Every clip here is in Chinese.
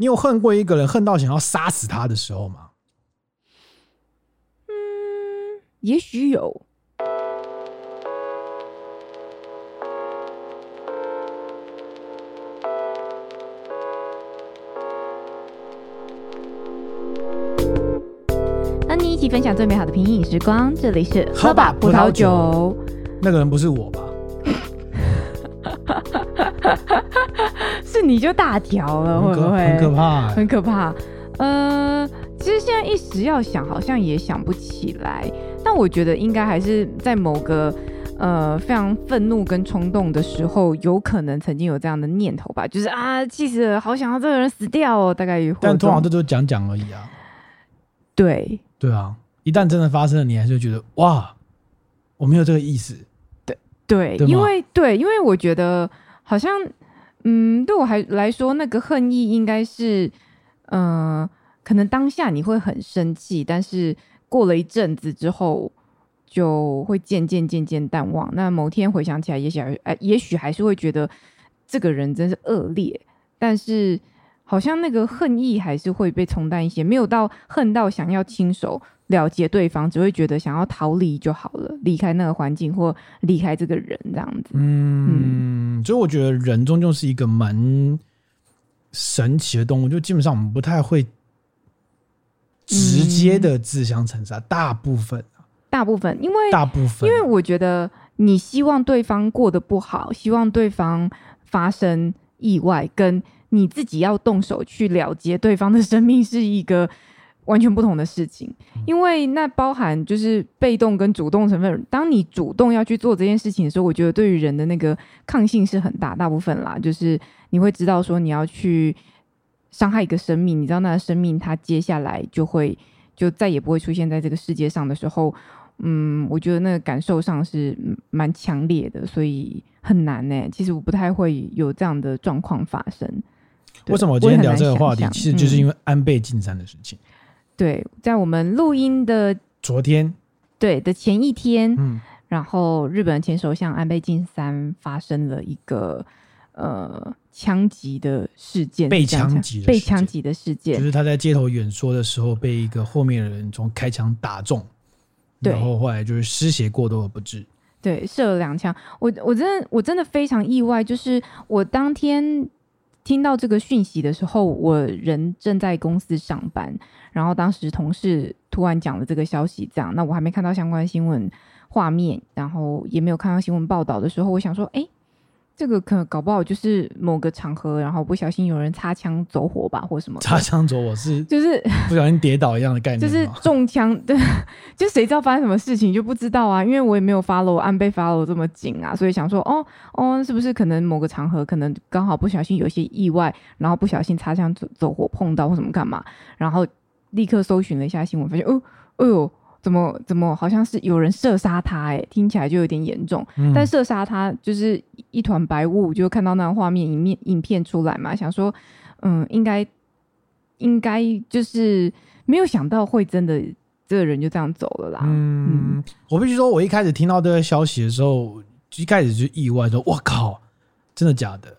你有恨过一个人，恨到想要杀死他的时候吗？嗯，也许有。和你一起分享最美好的品饮时光，这里是喝吧葡萄酒。那个人不是我吧？你就大条了，会不会很可怕、欸？很可怕。呃，其实现在一时要想，好像也想不起来。但我觉得应该还是在某个呃非常愤怒跟冲动的时候，有可能曾经有这样的念头吧。就是啊，气死了，好想要这个人死掉哦。大概也会。但通常这都讲讲而已啊。对对啊，一旦真的发生了，你还是会觉得哇，我没有这个意思。对对，对，因为对，因为我觉得好像。嗯，对我还来说，那个恨意应该是，嗯、呃，可能当下你会很生气，但是过了一阵子之后，就会渐渐渐渐淡忘。那某天回想起来，也许哎，也许还是会觉得这个人真是恶劣，但是好像那个恨意还是会被冲淡一些，没有到恨到想要亲手。了解对方，只会觉得想要逃离就好了，离开那个环境或离开这个人这样子。嗯，所以我觉得人终究是一个蛮神奇的动物，就基本上我们不太会直接的自相残杀，大部分，大部分，因为大部分，因为我觉得你希望对方过得不好，希望对方发生意外，跟你自己要动手去了结对方的生命是一个。完全不同的事情，因为那包含就是被动跟主动成分。当你主动要去做这件事情的时候，我觉得对于人的那个抗性是很大，大部分啦，就是你会知道说你要去伤害一个生命，你知道那个生命它接下来就会就再也不会出现在这个世界上的时候，嗯，我觉得那个感受上是蛮强烈的，所以很难呢、欸。其实我不太会有这样的状况发生。为什么我今天聊这个话题？其实就是因为安倍晋三的事情。对，在我们录音的昨天，对的前一天，嗯，然后日本前首相安倍晋三发生了一个呃枪击的事件，被枪击被枪击的事件，就是他在街头演说的时候被一个后面的人从开枪打中，对，然后后来就是失血过多而不治，对，射了两枪，我我真的我真的非常意外，就是我当天。听到这个讯息的时候，我人正在公司上班，然后当时同事突然讲了这个消息，这样，那我还没看到相关新闻画面，然后也没有看到新闻报道的时候，我想说，哎。这个可能搞不好就是某个场合，然后不小心有人擦枪走火吧，或什么。擦枪走火是就是 不小心跌倒一样的概念，就是中枪。对，就谁知道发生什么事情就不知道啊，因为我也没有 follow 安倍 follow 这么紧啊，所以想说，哦哦，是不是可能某个场合可能刚好不小心有一些意外，然后不小心擦枪走走火碰到或什么干嘛，然后立刻搜寻了一下新闻，发现哦，哎呦。怎么怎么好像是有人射杀他哎、欸，听起来就有点严重。嗯、但射杀他就是一团白雾，就看到那个画面影面影片出来嘛，想说嗯，应该应该就是没有想到会真的这个人就这样走了啦。嗯，嗯我必须说，我一开始听到这个消息的时候，一开始就意外说，我靠，真的假的？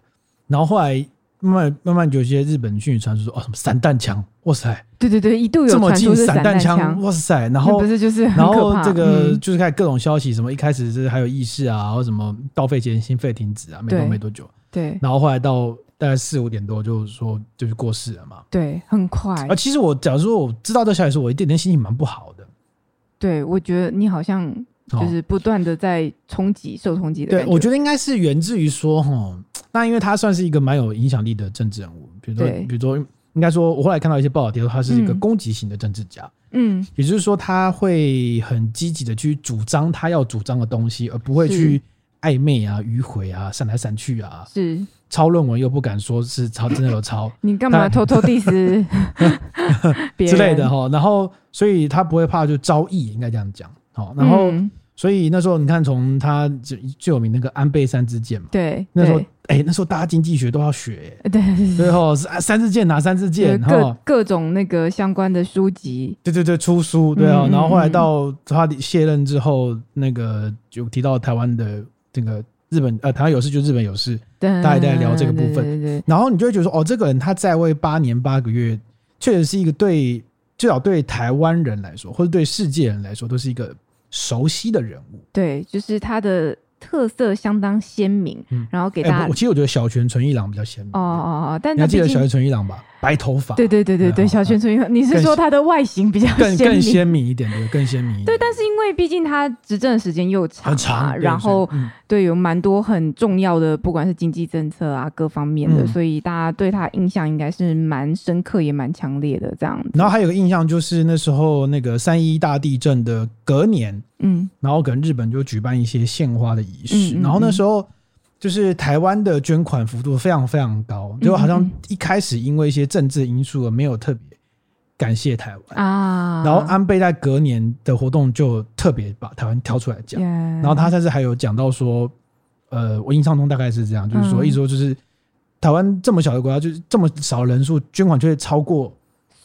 然后后来。慢慢慢慢，有些日本讯息传出说，哦，什么散弹枪，哇塞！对对对，一度有这么近散弹枪，哇塞！然后不是就是，然后这个就是看各种消息，什么一开始是还有意识啊，然后什么到肺前心肺停止啊，没多没多久，对。然后后来到大概四五点多，就说就是过世了嘛，对，很快。啊，其实我假如说我知道这消息我一点点心情蛮不好的。对，我觉得你好像就是不断的在冲击、受冲击的。对，我觉得应该是源自于说，哈。那因为他算是一个蛮有影响力的政治人物，比如说，比如说，应该说，我后来看到一些报道，提到他是一个攻击型的政治家，嗯，也就是说，他会很积极的去主张他要主张的东西，而不会去暧昧啊、迂回啊、闪来闪去啊，是。抄论文又不敢说是抄，真的有抄，你干嘛偷偷 diss 之类的哈？然后，所以他不会怕就招议，应该这样讲，好，然后。嗯所以那时候你看，从他最最有名那个安倍三支箭嘛，对，那时候哎、欸，那时候大家经济学都要学，对，最后是三支箭拿三支箭，各各种那个相关的书籍，对对对，出书，对啊，然后后来到他卸任之后，那个就提到台湾的这个日本呃台湾有事就日本有事，对，大家在聊这个部分，对对对。然后你就会觉得说，哦，这个人他在位八年八个月，确实是一个对，至少对台湾人来说，或者对世界人来说，都是一个熟悉的人物。对，就是他的。特色相当鲜明，嗯、然后给大家。我、欸、其实我觉得小泉纯一郎比较鲜明。哦哦哦，但你还记得小泉纯一郎吧？白头发。对对对对对，小泉纯一郎，你是说他的外形比较更更鲜明一点，对，更鲜明一点。对，但是因为毕竟他执政的时间又长，啊，很长，然后对，嗯、对有蛮多很重要的，不管是经济政策啊各方面的，嗯、所以大家对他印象应该是蛮深刻也蛮强烈的这样子。然后还有个印象就是那时候那个三一大地震的隔年。嗯，然后可能日本就举办一些献花的仪式，然后那时候就是台湾的捐款幅度非常非常高，就好像一开始因为一些政治因素而没有特别感谢台湾啊，然后安倍在隔年的活动就特别把台湾挑出来讲，嗯、然后他甚至还有讲到说，呃，我印象中大概是这样，就是说，意思说就是台湾这么小的国家，就是这么少人数捐款，就会超过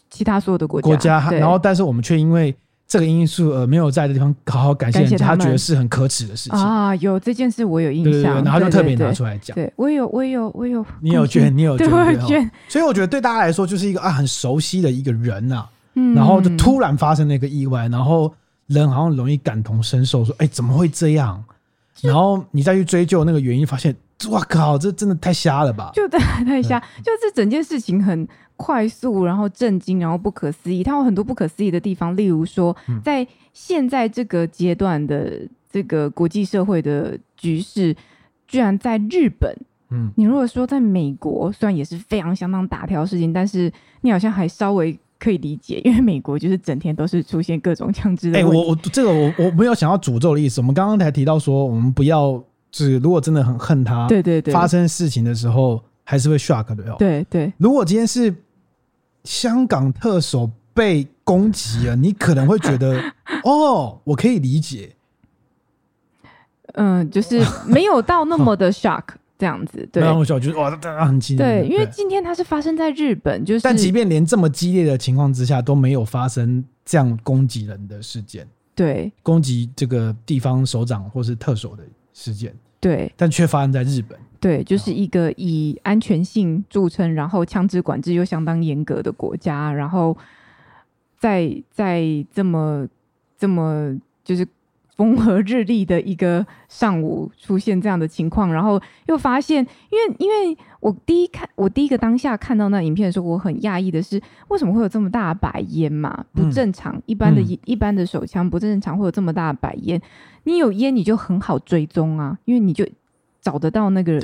其他所有的国家，国家，然后但是我们却因为。这个因素呃没有在的地方好好感谢人家，他，他觉得是很可耻的事情啊。有这件事我有印象，对对对，然后就特别拿出来讲。对，我有，我有，我有。你有捐，你有捐，对，捐。所以我觉得对大家来说就是一个啊很熟悉的一个人呐、啊。嗯。然后就突然发生了一个意外，然后人好像容易感同身受，说哎怎么会这样？然后你再去追究那个原因，发现哇靠，这真的太瞎了吧？就太瞎，就这整件事情很。快速，然后震惊，然后不可思议。它有很多不可思议的地方，例如说，在现在这个阶段的这个国际社会的局势，居然在日本，嗯，你如果说在美国，虽然也是非常相当大条事情，但是你好像还稍微可以理解，因为美国就是整天都是出现各种枪支的。哎，我我这个我我没有想要诅咒的意思。我们刚刚才提到说，我们不要，就是如果真的很恨他，对对对，发生事情的时候还是会 shock 的哦。对对，如果今天是。香港特首被攻击了，你可能会觉得 哦，我可以理解。嗯，就是没有到那么的 shock 这样子，对。那我觉得哇，大家很激烈。对，因为今天它是发生在日本，就是但即便连这么激烈的情况之下都没有发生这样攻击人的事件，对，攻击这个地方首长或是特首的事件，对，但却发生在日本。对，就是一个以安全性著称，然后枪支管制又相当严格的国家，然后在在这么这么就是风和日丽的一个上午出现这样的情况，然后又发现，因为因为我第一看我第一个当下看到那影片的时候，我很讶异的是，为什么会有这么大的白烟嘛？不正常，嗯、一般的、嗯、一般的手枪不正常会有这么大的白烟，你有烟你就很好追踪啊，因为你就。找得到那个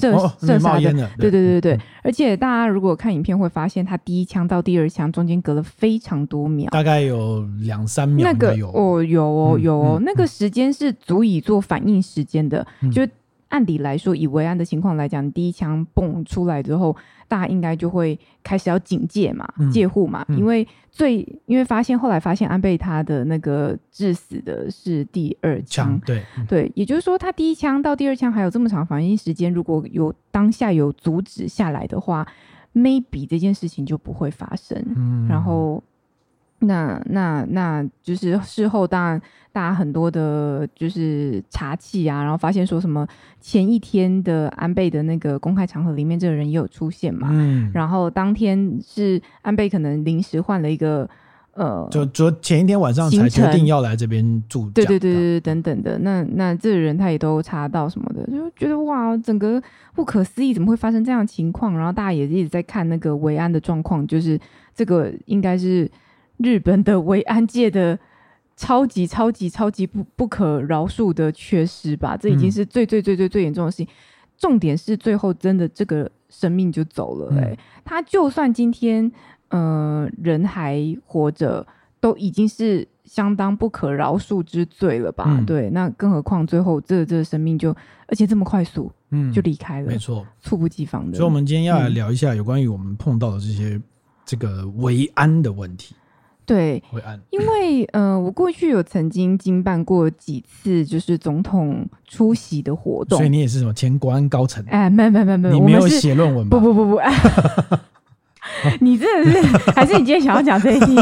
射射杀的，对对对对，而且大家如果看影片会发现，他第一枪到第二枪中间隔了非常多秒，大概有两三秒。那个哦，有哦有哦，那个时间是足以做反应时间的。就按理来说，以维安的情况来讲，第一枪蹦出来之后。大家应该就会开始要警戒嘛，嗯、戒护嘛，嗯、因为最因为发现后来发现安倍他的那个致死的是第二枪，对、嗯、对，也就是说他第一枪到第二枪还有这么长反应时间，如果有当下有阻止下来的话，maybe 这件事情就不会发生，嗯、然后。那那那就是事后，当然大家很多的，就是查气啊，然后发现说什么前一天的安倍的那个公开场合里面，这个人也有出现嘛。嗯。然后当天是安倍可能临时换了一个呃，就昨前一天晚上才决定要来这边住。对对对对，等等的。那那这个人他也都查到什么的，就觉得哇，整个不可思议，怎么会发生这样的情况？然后大家也一直在看那个维安的状况，就是这个应该是。日本的维安界的超级超级超级不不可饶恕的缺失吧，这已经是最最最最最严重的事情。嗯、重点是最后真的这个生命就走了、欸，哎、嗯，他就算今天呃人还活着，都已经是相当不可饶恕之罪了吧？嗯、对，那更何况最后这、这生命就而且这么快速，嗯，就离开了，没错，猝不及防的。所以，我们今天要来聊一下有关于我们碰到的这些、嗯、这个维安的问题。对，因为呃，我过去有曾经经办过几次，就是总统出席的活动，所以你也是什么前国安高层？哎，没没没没，你没有写论文吧？不不不不，你真的是，还是你今天想要讲这一题？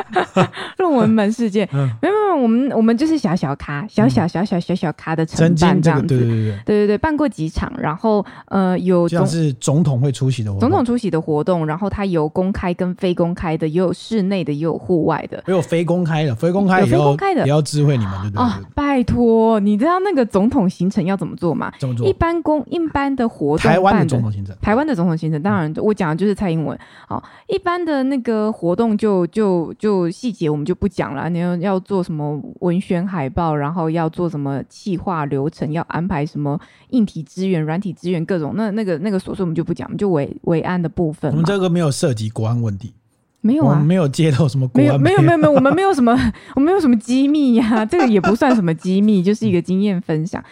论文门事件？嗯、没有没有，我们我们就是小小咖，小小小小小小咖的承办这样子。对对对对对对，办过几场，然后呃有总是总统会出席的活动，总统出席的活动，然后它有公开跟非公开的，也有室内的，也有户外的，也有非公开的，非公开非公开的也要知会你们，对不对？啊，拜托，你知道那个总统行程要怎么做吗？怎么做？一般公一般的活动，台湾的总统行程，台湾的总统行程，当然我讲的就是蔡英文。好，一般的那个活动就就就细节我们就不讲了。你要要做什么文宣海报，然后要做什么企划流程，要安排什么硬体资源、软体资源各种，那那个那个琐碎我们就不讲，我们就维维安的部分。我们这个没有涉及国安问题，没有啊，没有接到什么没有没有没有，我们没有什么，我们没有什么机密呀、啊，这个也不算什么机密，就是一个经验分享，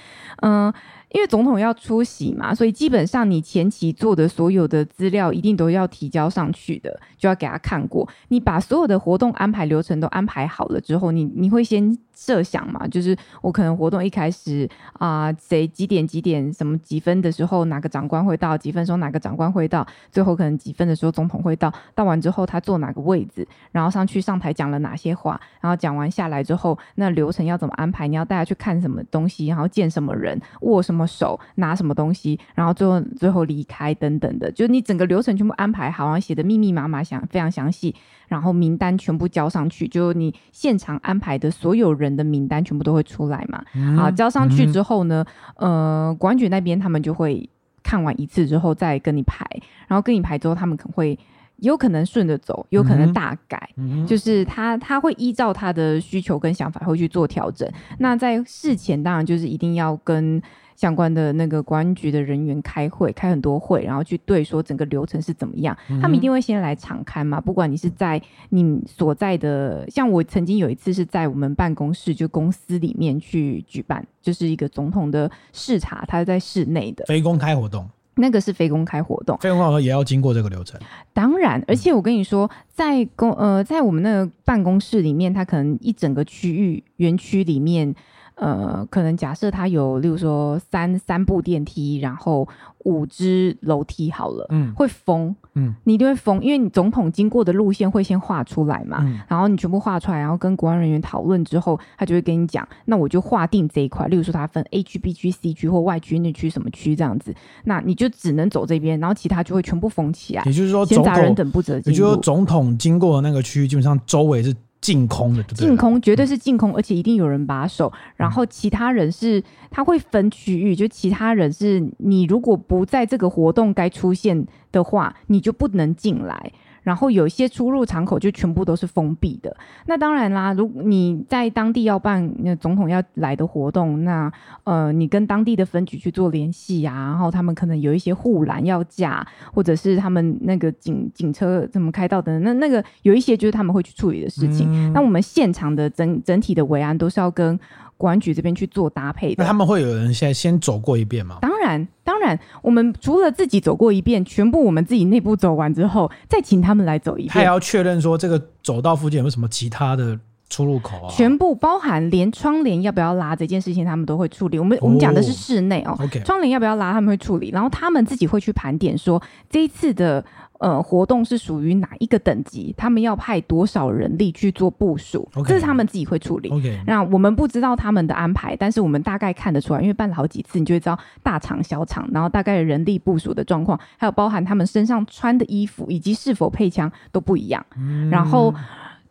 嗯。因为总统要出席嘛，所以基本上你前期做的所有的资料一定都要提交上去的，就要给他看过。你把所有的活动安排流程都安排好了之后，你你会先设想嘛，就是我可能活动一开始啊，谁、几点几点什么几分的时候哪个长官会到，几分时候哪个长官会到，最后可能几分的时候总统会到，到完之后他坐哪个位置，然后上去上台讲了哪些话，然后讲完下来之后，那流程要怎么安排？你要带他去看什么东西，然后见什么人，握什么。手拿什么东西，然后最后最后离开等等的，就是你整个流程全部安排好，然后写的密密麻麻，详非常详细，然后名单全部交上去，就你现场安排的所有人的名单全部都会出来嘛。嗯、好，交上去之后呢，嗯、呃，管局那边他们就会看完一次之后再跟你排，然后跟你排之后，他们可能会有可能顺着走，有可能大改，嗯、就是他他会依照他的需求跟想法会去做调整。那在事前当然就是一定要跟。相关的那个公安局的人员开会，开很多会，然后去对说整个流程是怎么样。嗯、他们一定会先来场勘嘛，不管你是在你所在的，像我曾经有一次是在我们办公室就公司里面去举办，就是一个总统的视察，他是在室内的非公开活动，那个是非公开活动，非公开活动也要经过这个流程。当然，而且我跟你说，在公呃在我们那个办公室里面，它可能一整个区域园区里面。呃，可能假设它有，例如说三三部电梯，然后五只楼梯好了，嗯，会封，嗯，你一定会封，因为你总统经过的路线会先画出来嘛，嗯，然后你全部画出来，然后跟国安人员讨论之后，他就会跟你讲，那我就划定这一块，例如说它分 A 区、B 区、C 区或外区、内区什么区这样子，那你就只能走这边，然后其他就会全部封起来，也就是说，闲杂人等不得进。也就是说，总统经过的那个区域，基本上周围是。净空的，净空绝对是净空，而且一定有人把守。然后其他人是，他会分区域，就其他人是你如果不在这个活动该出现的话，你就不能进来。然后有一些出入场口就全部都是封闭的。那当然啦，如果你在当地要办那总统要来的活动，那呃，你跟当地的分局去做联系啊，然后他们可能有一些护栏要架，或者是他们那个警警车怎么开道的，那那个有一些就是他们会去处理的事情。嗯、那我们现场的整整体的维安都是要跟。国安局这边去做搭配的，那他们会有人先先走过一遍吗？当然，当然，我们除了自己走过一遍，全部我们自己内部走完之后，再请他们来走一遍。他也要确认说这个走道附近有没有什么其他的出入口啊？全部包含连窗帘要不要拉这件事情，他们都会处理。我们、哦、我们讲的是室内哦.窗帘要不要拉，他们会处理。然后他们自己会去盘点说这一次的。呃，活动是属于哪一个等级？他们要派多少人力去做部署？Okay. 这是他们自己会处理。Okay. 那我们不知道他们的安排，但是我们大概看得出来，因为办了好几次，你就会知道大厂小厂，然后大概人力部署的状况，还有包含他们身上穿的衣服以及是否配枪都不一样。嗯、然后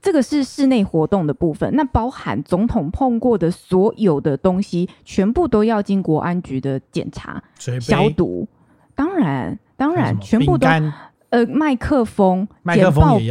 这个是室内活动的部分，那包含总统碰过的所有的东西，全部都要经国安局的检查、消毒。当然，当然，全部都。呃，麦克风、麦克风也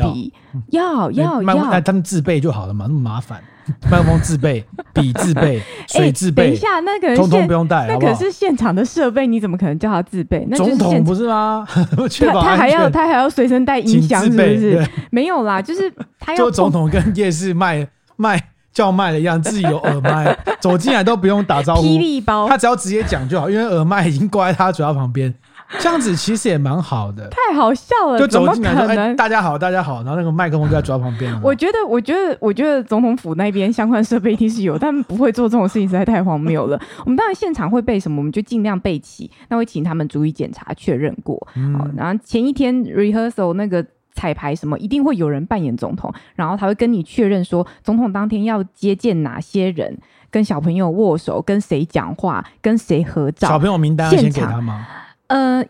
要，要 要要，那他们自备就好了嘛，那么麻烦。麦克风自备，笔自备，水自备。等一下，那个通通不用带，那可是现场的设备，你怎么可能叫他自备？那总统不是吗？他他还要他还要随身带音响，是不是？没有啦，就是他要。就总统跟夜市卖卖叫卖的一样，自己有耳麦，走进来都不用打招呼。霹雳包，他只要直接讲就好，因为耳麦已经挂在他嘴巴旁边。这样子其实也蛮好的，太好笑了，就走进来说：“哎、欸，大家好，大家好。”然后那个麦克风就在抓旁边。我觉得，我觉得，我觉得总统府那边相关设备一定是有，但不会做这种事情，实在太荒谬了。我们当然现场会备什么，我们就尽量备齐，那会请他们逐一检查确认过。嗯、好，然后前一天 rehearsal 那个彩排什么，一定会有人扮演总统，然后他会跟你确认说，总统当天要接见哪些人，跟小朋友握手，跟谁讲话，跟谁合照。小朋友名单要先给他吗？呃。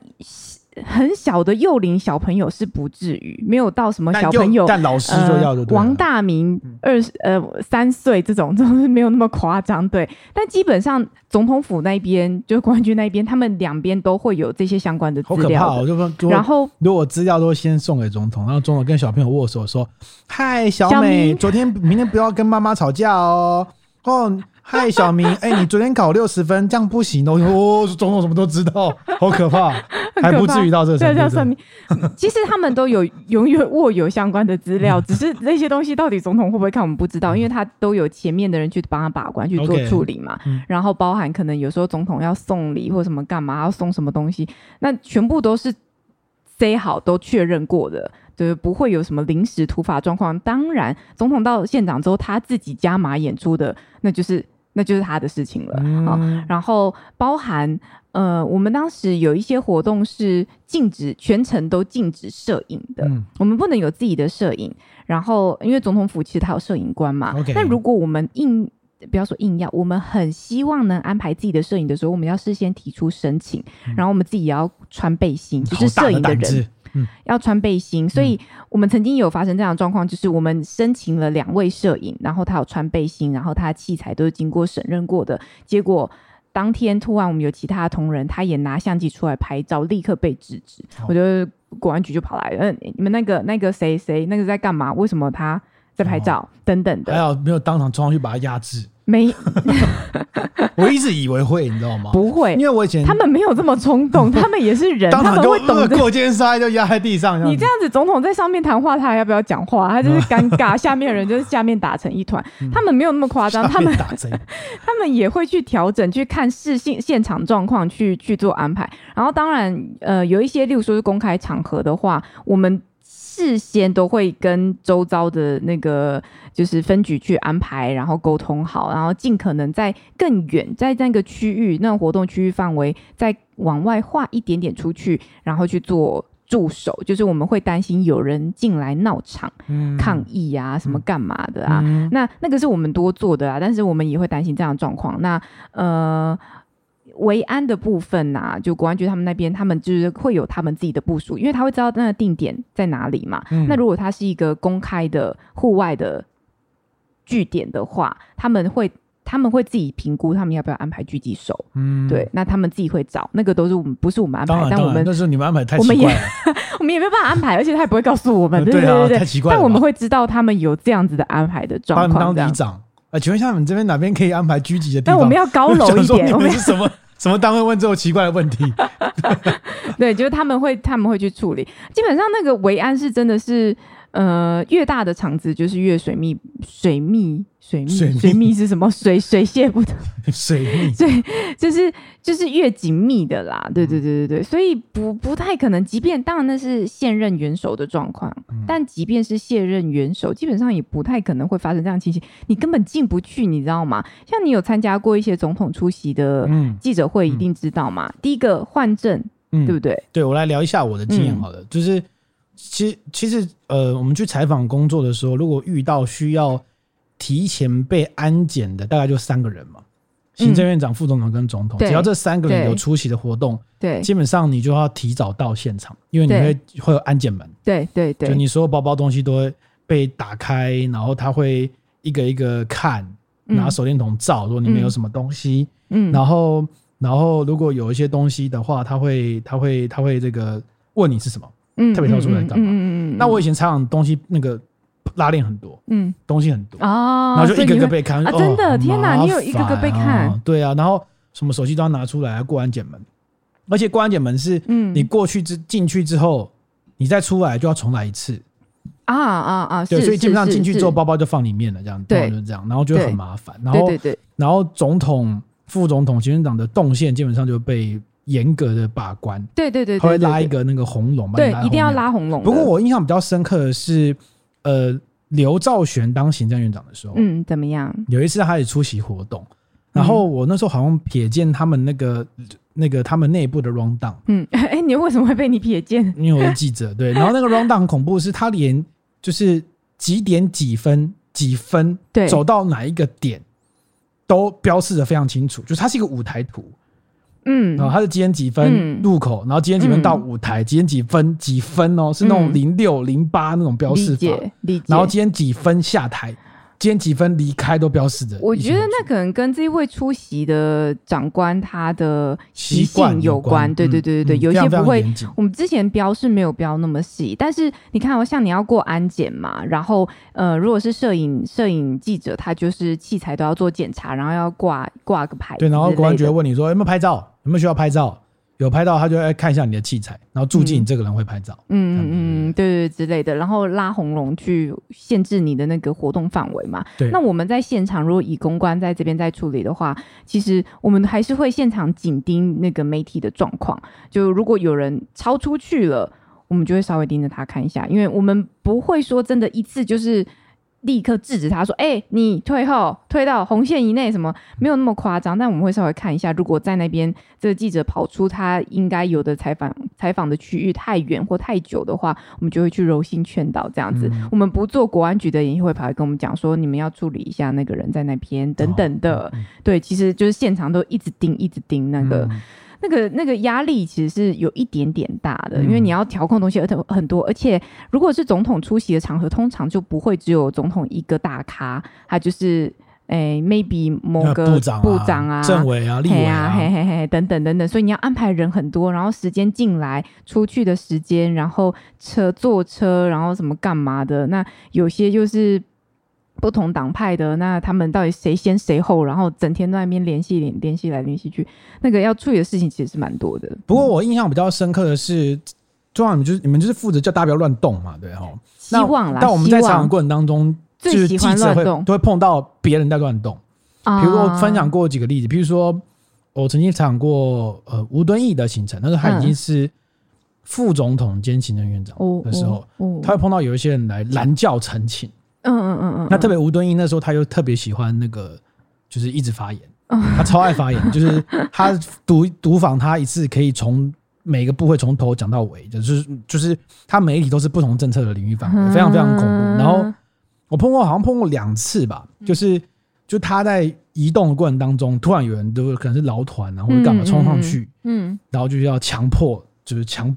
很小的幼龄小朋友是不至于没有到什么小朋友，但，但老师就要的、呃、王大明二十呃三岁这种，就是没有那么夸张。对，但基本上总统府那边就公安局那边，他们两边都会有这些相关的资料。好可怕、哦！就然后如果资料都先送给总统，然后总统跟小朋友握手说：“嗨，小美，小昨天明天不要跟妈妈吵架哦。”哦。嗨，小明，哎、欸，你昨天考六十分，这样不行哦！哦，总统什么都知道，好可怕，可怕还不至于到这个程度。对，算命。其实他们都有永远握有相关的资料，只是 那些东西到底总统会不会看，我们不知道，因为他都有前面的人去帮他把关去做处理嘛。Okay, 然后包含可能有时候总统要送礼或什么干嘛，要送什么东西，那全部都是 say 好都确认过的。就是不会有什么临时突发状况。当然，总统到现场之后，他自己加码演出的，那就是那就是他的事情了。嗯、好，然后包含呃，我们当时有一些活动是禁止全程都禁止摄影的，嗯、我们不能有自己的摄影。然后，因为总统府其实他有摄影官嘛。但如果我们硬不要说硬要，我们很希望能安排自己的摄影的时候，我们要事先提出申请，嗯、然后我们自己也要穿背心，就是摄影的人。嗯，要穿背心，所以我们曾经有发生这样的状况，就是我们申请了两位摄影，然后他有穿背心，然后他的器材都是经过审认过的，结果当天突然我们有其他的同仁，他也拿相机出来拍照，立刻被制止。哦、我觉得国安局就跑来了，嗯，你们那个那个谁谁那个在干嘛？为什么他在拍照？哦、等等的，还有没有当场冲上去把他压制？没，我一直以为会，你知道吗？不会，因为我以前他们没有这么冲动，他们也是人，他们会懂得过肩摔就压在地上。你这样子，总统在上面谈话，他还要不要讲话？他就是尴尬，下面的人就是下面打成一团。他们没有那么夸张，他们他们也会去调整，去看事现现场状况，去去做安排。然后当然，呃，有一些，例如说是公开场合的话，我们。事先都会跟周遭的那个就是分局去安排，然后沟通好，然后尽可能在更远，在那个区域，那个活动区域范围，再往外划一点点出去，然后去做驻守。就是我们会担心有人进来闹场、嗯、抗议啊，什么干嘛的啊？嗯、那那个是我们多做的啊，但是我们也会担心这样的状况。那呃。维安的部分呐、啊，就国安局他们那边，他们就是会有他们自己的部署，因为他会知道那个定点在哪里嘛。嗯、那如果它是一个公开的户外的据点的话，他们会他们会自己评估他们要不要安排狙击手。嗯，对，那他们自己会找，那个都是我们不是我们安排，但我们那是你们安排太奇怪了，我们也我们也没有办法安排，而且他也不会告诉我们，对对对对，太奇怪了。但我们会知道他们有这样子的安排的状况。把你们当里长啊？请问一下，你们这边哪边可以安排狙击的地方？但我们要高楼一点，我们是什么？什么单位问这种奇怪的问题？对，就是他们会他们会去处理。基本上那个维安是真的是，呃，越大的场子就是越水密水密。水密水密是什么？水 水泄不通。水密 对，就是就是越紧密的啦。对对对对对，所以不不太可能。即便当然那是现任元首的状况，嗯、但即便是现任元首，基本上也不太可能会发生这样情形。你根本进不去，你知道吗？像你有参加过一些总统出席的记者会，一定知道嘛。嗯、第一个换证，嗯、对不对？对，我来聊一下我的经验好了。嗯、就是其实其实呃，我们去采访工作的时候，如果遇到需要。提前被安检的大概就三个人嘛，行政院长、副总统跟总统，只要这三个人有出席的活动，对，基本上你就要提早到现场，因为你会会有安检门，对对对，就你所有包包东西都会被打开，然后他会一个一个看，拿手电筒照，如果里面有什么东西，嗯，然后然后如果有一些东西的话，他会他会他会这个问你是什么，嗯，特别挑出来干嘛？嗯嗯嗯。那我以前采访东西那个。拉链很多，嗯，东西很多。哦，然后就一个个被看，啊，真的，天哪，你有一个个被看，对啊，然后什么手机都要拿出来过安检门，而且过安检门是，嗯，你过去之进去之后，你再出来就要重来一次，啊啊啊，对，所以基本上进去之后包包就放里面了，这样，对，就是这样，然后就很麻烦，然后对对对，然后总统、副总统、行政长的动线基本上就被严格的把关。对对对，他会拉一个那个红龙，对，一定要拉红龙。不过我印象比较深刻的是，呃，刘兆玄当行政院长的时候，嗯，怎么样？有一次他也出席活动，然后我那时候好像瞥见他们那个那个他们内部的 round down。嗯，哎，你为什么会被你瞥见？因为我是记者，对。然后那个 round down 很恐怖，是他连就是几点几分几分，对，走到哪一个点。都标示的非常清楚，就是它是一个舞台图，嗯，然后它是几点几分入口，嗯、然后几点几分到舞台，嗯、几点几分几分哦，是那种零六零八那种标示法，然后几点几分下台。今天几分离开都标示的，我觉得那可能跟这一位出席的长官他的习性有关。对对对对对，嗯、有些不会。我们之前标是没有标那么细，但是你看，像你要过安检嘛，然后呃，如果是摄影摄影记者，他就是器材都要做检查，然后要挂挂个牌。对，然后公安局会问你说有没有拍照，有没有需要拍照。有拍到，他就会看一下你的器材，然后注记你这个人会拍照，嗯嗯嗯，对对之类的，然后拉红龙去限制你的那个活动范围嘛。对。那我们在现场，如果以公关在这边在处理的话，其实我们还是会现场紧盯那个媒体的状况。就如果有人超出去了，我们就会稍微盯着他看一下，因为我们不会说真的一次就是。立刻制止他说：“哎、欸，你退后，退到红线以内，什么没有那么夸张。但我们会稍微看一下，如果在那边这个记者跑出他应该有的采访采访的区域太远或太久的话，我们就会去柔性劝导这样子。嗯、我们不做国安局的人会跑来跟我们讲说，你们要处理一下那个人在那边等等的。对，其实就是现场都一直盯，一直盯那个。嗯”那个那个压力其实是有一点点大的，因为你要调控东西而很多，而且如果是总统出席的场合，通常就不会只有总统一个大咖，他就是诶，maybe 某个部长、部长啊、政委啊、立委啊，嘿嘿嘿，等等等等，所以你要安排人很多，然后时间进来、出去的时间，然后车坐车，然后什么干嘛的，那有些就是。不同党派的，那他们到底谁先谁后？然后整天在那边联系联联系来联系去，那个要处理的事情其实是蛮多的。不过我印象比较深刻的是，中央你们就是你们就是负责叫大家不要乱动嘛，对哈。希望啦。但我们在采访过程当中，就是记者会都会碰到别人在乱动。比如说我分享过几个例子，比如说我曾经采访过呃吴敦义的行程，那时候他已经是副总统兼行政院长的时候，他会碰到有一些人来拦轿陈情。嗯嗯嗯嗯，那特别吴敦义那时候他又特别喜欢那个，就是一直发言，他超爱发言，就是他读读访他一次可以从每个部会从头讲到尾，就是就是他每一题都是不同政策的领域范围，非常非常恐怖。然后我碰过好像碰过两次吧，就是就他在移动的过程当中，突然有人都可能是劳团啊或者干嘛冲上去，嗯，然后就是要强迫，就是强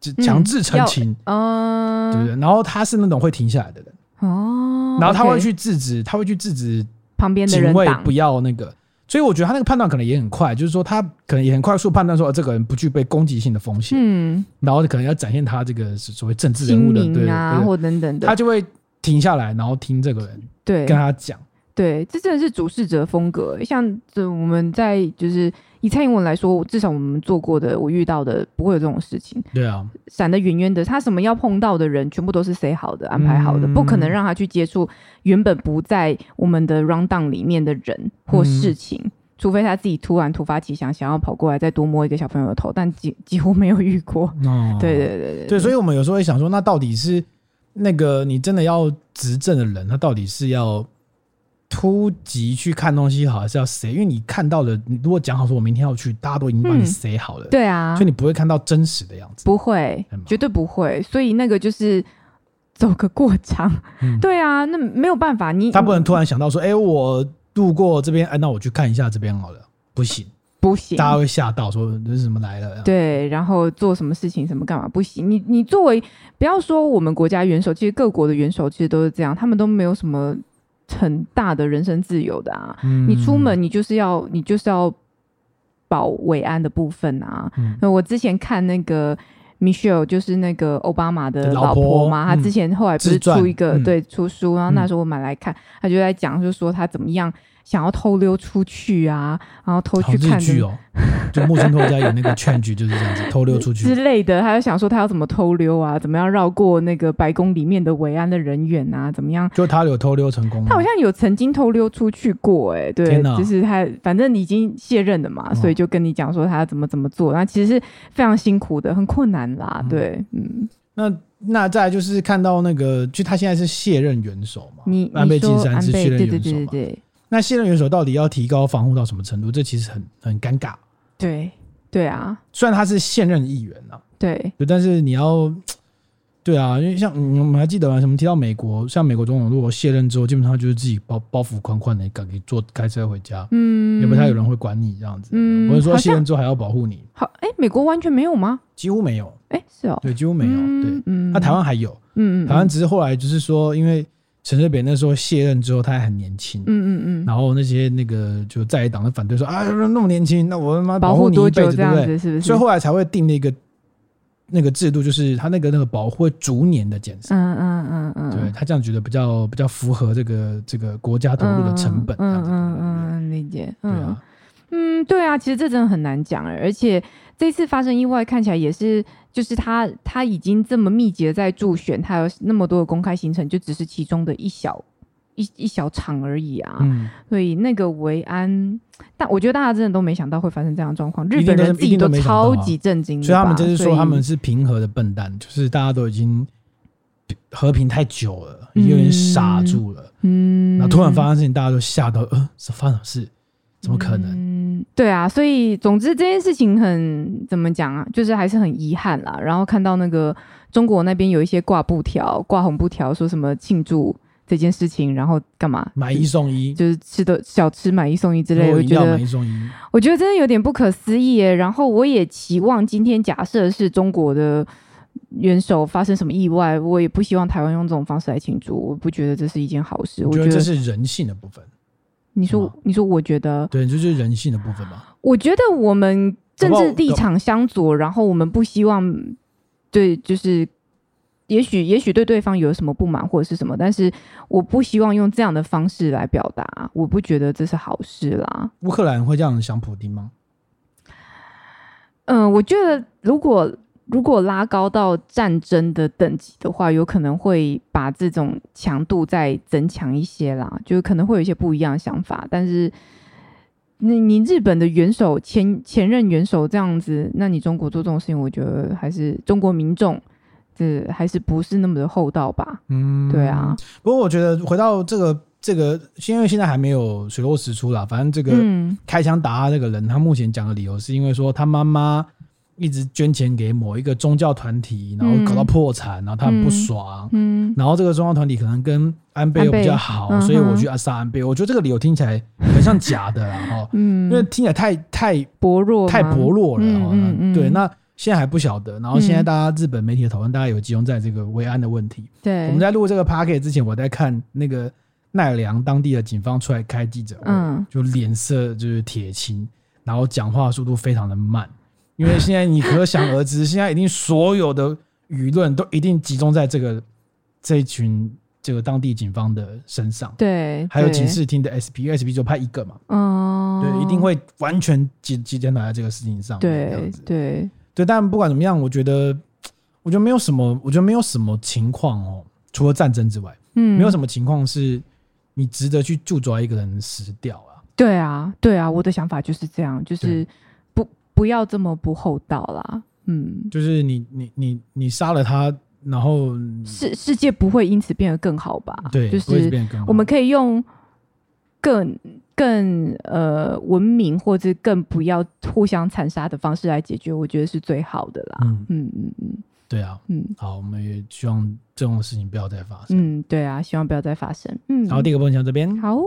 就强制澄清，嗯，对不对？然后他是那种会停下来的人。哦，然后他会去制止，他会去制止旁边的人不要那个，所以我觉得他那个判断可能也很快，就是说他可能也很快速判断说这个人不具备攻击性的风险，嗯，然后可能要展现他这个所谓政治人物的对啊或等等的，他就会停下来，然后听这个人对。跟他讲，对，这真的是主事者风格，像这我们在就是。以蔡英文来说，至少我们做过的，我遇到的不会有这种事情。对啊，闪得远远的，他什么要碰到的人，全部都是 say 好的、安排好的，嗯、不可能让他去接触原本不在我们的 rundown 里面的人或事情，嗯、除非他自己突然突发奇想，想要跑过来再多摸一个小朋友的头，但几几乎没有遇过。哦，对对对对对，对，所以我们有时候会想说，那到底是那个你真的要执政的人，他到底是要？突击去看东西好还是要谁？因为你看到的，你如果讲好说我明天要去，大家都已经帮你塞好了，嗯，对啊，所以你不会看到真实的样子，不会，吗绝对不会。所以那个就是走个过场，嗯、对啊，那没有办法，你他不能突然想到说，哎、欸，我路过这边，哎，那我去看一下这边好了，不行，不行，大家会吓到说这是什么来了？对，然后做什么事情，什么干嘛不行？你你作为不要说我们国家元首，其实各国的元首其实都是这样，他们都没有什么。很大的人身自由的啊，嗯、你出门你就是要你就是要保维安的部分啊。那、嗯、我之前看那个 Michelle，就是那个奥巴马的老婆嘛，她、嗯、之前后来不是出一个、嗯、对出书，然后那时候我买来看，他、嗯、就在讲，就是说她怎么样想要偷溜出去啊，然后偷去看剧哦，就木村拓哉有那个劝剧就是这样子，偷溜出去之类的。他就想说他要怎么偷溜啊，怎么样绕过那个白宫里面的维安的人员啊，怎么样？就他有偷溜成功，他好像有曾经偷溜出去过，哎，对，就是他反正已经卸任了嘛，所以就跟你讲说他要怎么怎么做，那其实是非常辛苦的，很困难啦，对，嗯。那那再就是看到那个，就他现在是卸任元首嘛，你安倍晋三是卸任元首嘛，对对对对对。那卸任元首到底要提高防护到什么程度？这其实很很尴尬。对对啊，虽然他是现任议员啊，对，但是你要，对啊，因为像我们还记得啊，什么提到美国，像美国总统如果卸任之后，基本上就是自己包包袱宽宽的，赶紧坐开车回家，嗯，也不太有人会管你这样子，嗯，不是说卸任之后还要保护你。好，哎、欸，美国完全没有吗？几乎没有，哎、欸，是哦，对，几乎没有，嗯、对，嗯，那台湾还有，嗯嗯，台湾只是后来就是说，因为。陈水扁那时候卸任之后，他还很年轻，嗯嗯嗯，然后那些那个就在野党的反对说啊，那么年轻，那我他妈保护你一辈子，对不对？是不是？所以后来才会定那个那个制度，就是他那个那个保护会逐年的减少，嗯嗯嗯嗯，对他这样觉得比较比较符合这个这个国家投入的成本，嗯嗯嗯，理解，对啊，嗯对啊，其实这真的很难讲，而且这次发生意外，看起来也是。就是他，他已经这么密集的在助选，他有那么多的公开行程，就只是其中的一小一一小场而已啊。嗯，所以那个维安，但我觉得大家真的都没想到会发生这样的状况，日本人自己都超级震惊，所以他们就是说他们是平和的笨蛋，就是大家都已经和平太久了，有点傻住了。嗯，然后突然发生事情，大家都吓到，呃，是发生什么事？怎么可能？嗯，对啊，所以总之这件事情很怎么讲啊，就是还是很遗憾啦。然后看到那个中国那边有一些挂布条、挂红布条，说什么庆祝这件事情，然后干嘛买一送一，就是吃的小吃买一送一之类的，我觉得我觉得真的有点不可思议耶。然后我也期望今天假设是中国的元首发生什么意外，我也不希望台湾用这种方式来庆祝，我不觉得这是一件好事。我觉得这是人性的部分。你说，你说，我觉得对，这就是人性的部分吧。我觉得我们政治立场相左，然后我们不希望对，就是也许也许对对方有什么不满或者是什么，但是我不希望用这样的方式来表达，我不觉得这是好事啦。乌克兰会这样想普丁吗？嗯，我觉得如果。如果拉高到战争的等级的话，有可能会把这种强度再增强一些啦，就可能会有一些不一样的想法。但是，你你日本的元首前前任元首这样子，那你中国做这种事情，我觉得还是中国民众这还是不是那么的厚道吧？嗯，对啊。不过我觉得回到这个这个，因为现在还没有水落石出啦。反正这个开枪打他这个人，他目前讲的理由是因为说他妈妈。一直捐钱给某一个宗教团体，然后搞到破产，然后他很不爽。嗯，然后这个宗教团体可能跟安倍又比较好，所以我去杀安倍。我觉得这个理由听起来很像假的啦，哈，嗯，因为听起来太太薄弱，太薄弱了。嗯嗯，对。那现在还不晓得，然后现在大家日本媒体的讨论，大家有集中在这个维安的问题。对，我们在录这个 podcast 之前，我在看那个奈良当地的警方出来开记者会，嗯，就脸色就是铁青，然后讲话速度非常的慢。因为现在你可想而知，现在一定所有的舆论都一定集中在这个这一群这个当地警方的身上，对，还有警视厅的 SP，SP 就派一个嘛，嗯，对，一定会完全集集中在这个事情上，对，对，对，但不管怎么样，我觉得，我觉得没有什么，我觉得没有什么情况哦，除了战争之外，嗯，没有什么情况是你值得去驻抓一个人死掉啊，对啊，对啊，我的想法就是这样，就是。不要这么不厚道啦，嗯，就是你你你你杀了他，然后世世界不会因此变得更好吧？对，就是我们可以用更更呃文明或者更不要互相残杀的方式来解决，我觉得是最好的啦。嗯嗯嗯嗯，对啊，嗯，好，我们也希望这种事情不要再发生。嗯，对啊，希望不要再发生。嗯，好，第一个问题这边好。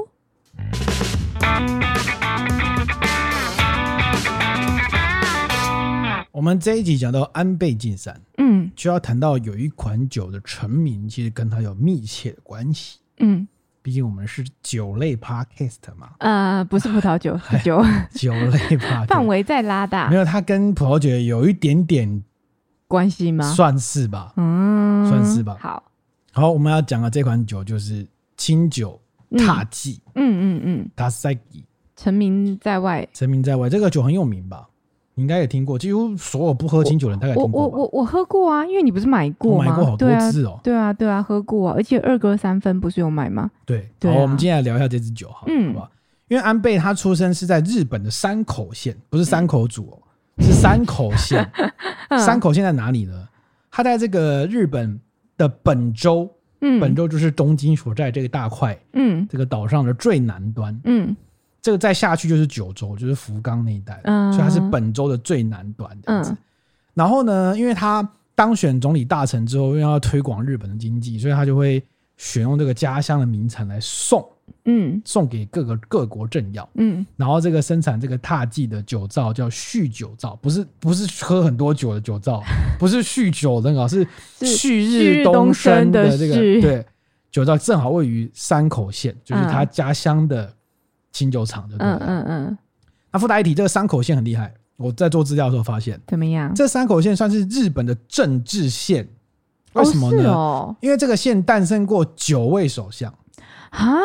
我们这一集讲到安倍晋三，嗯，就要谈到有一款酒的成名，其实跟他有密切的关系，嗯，毕竟我们是酒类 podcast 嘛，呃，不是葡萄酒，是酒。酒类 podcast，范围再拉大，没有，它跟葡萄酒有一点点关系吗？算是吧，嗯，算是吧。好，好，我们要讲的这款酒就是清酒踏祭，嗯嗯嗯，塔塞吉，成名在外，成名在外，这个酒很有名吧？你应该也听过，几乎所有不喝清酒的人大概听过我我我我喝过啊，因为你不是买过吗？买过好多次哦。对啊对啊，喝过啊，而且二哥三分不是有买吗？对，好，我们今天来聊一下这支酒哈，嗯，好吧？因为安倍他出生是在日本的山口县，不是山口组哦，是山口县。山口县在哪里呢？他在这个日本的本州，嗯，本州就是东京所在这个大块，嗯，这个岛上的最南端，嗯。这个再下去就是九州，就是福冈那一带，嗯、所以它是本州的最南端这样子。嗯、然后呢，因为他当选总理大臣之后，因为要推广日本的经济，所以他就会选用这个家乡的名产来送，嗯，送给各个各国政要，嗯。然后这个生产这个獭祭的酒造叫酗酒造，不是不是喝很多酒的酒造，不是酗酒的那个，是旭日东升的这个对酒造，正好位于山口县，就是他家乡的。清酒厂的，嗯嗯嗯。那附带一提，这个山口县很厉害。我在做资料的时候发现，怎么样？这山口县算是日本的政治县，为什么呢？哦哦、因为这个县诞生过九位首相啊，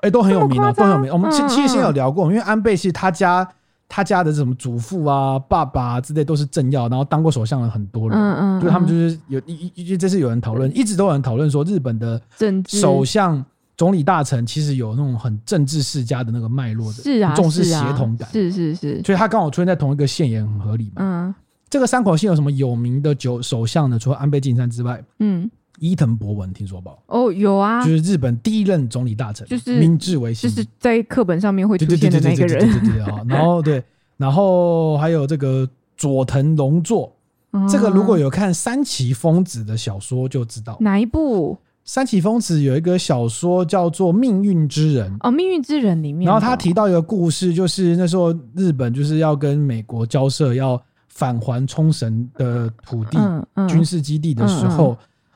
哎、欸，都很有名哦，都很有名。我们其其实先有聊过，嗯嗯因为安倍是他家他家的什么祖父啊、爸爸啊之类都是政要，然后当过首相的很多人，嗯嗯，嗯，就他们就是有一一这是有人讨论，一直都有人讨论说日本的政治首相。总理大臣其实有那种很政治世家的那个脉络的，是啊，重视协同感，是是是，所以他刚好出现在同一个县也很合理嘛。嗯，这个山口县有什么有名的九首相呢？除了安倍晋三之外，嗯，伊藤博文听说过？哦，有啊，就是日本第一任总理大臣，就是明治维新，就是在课本上面会出现的那个人，对对对对啊。然后对，然后还有这个佐藤荣作，这个如果有看三崎丰子的小说就知道哪一部。山崎丰子有一个小说叫做《命运之人》哦，《命运之人》里面，然后他提到一个故事，就是那时候日本就是要跟美国交涉，要返还冲绳的土地、军事基地的时候，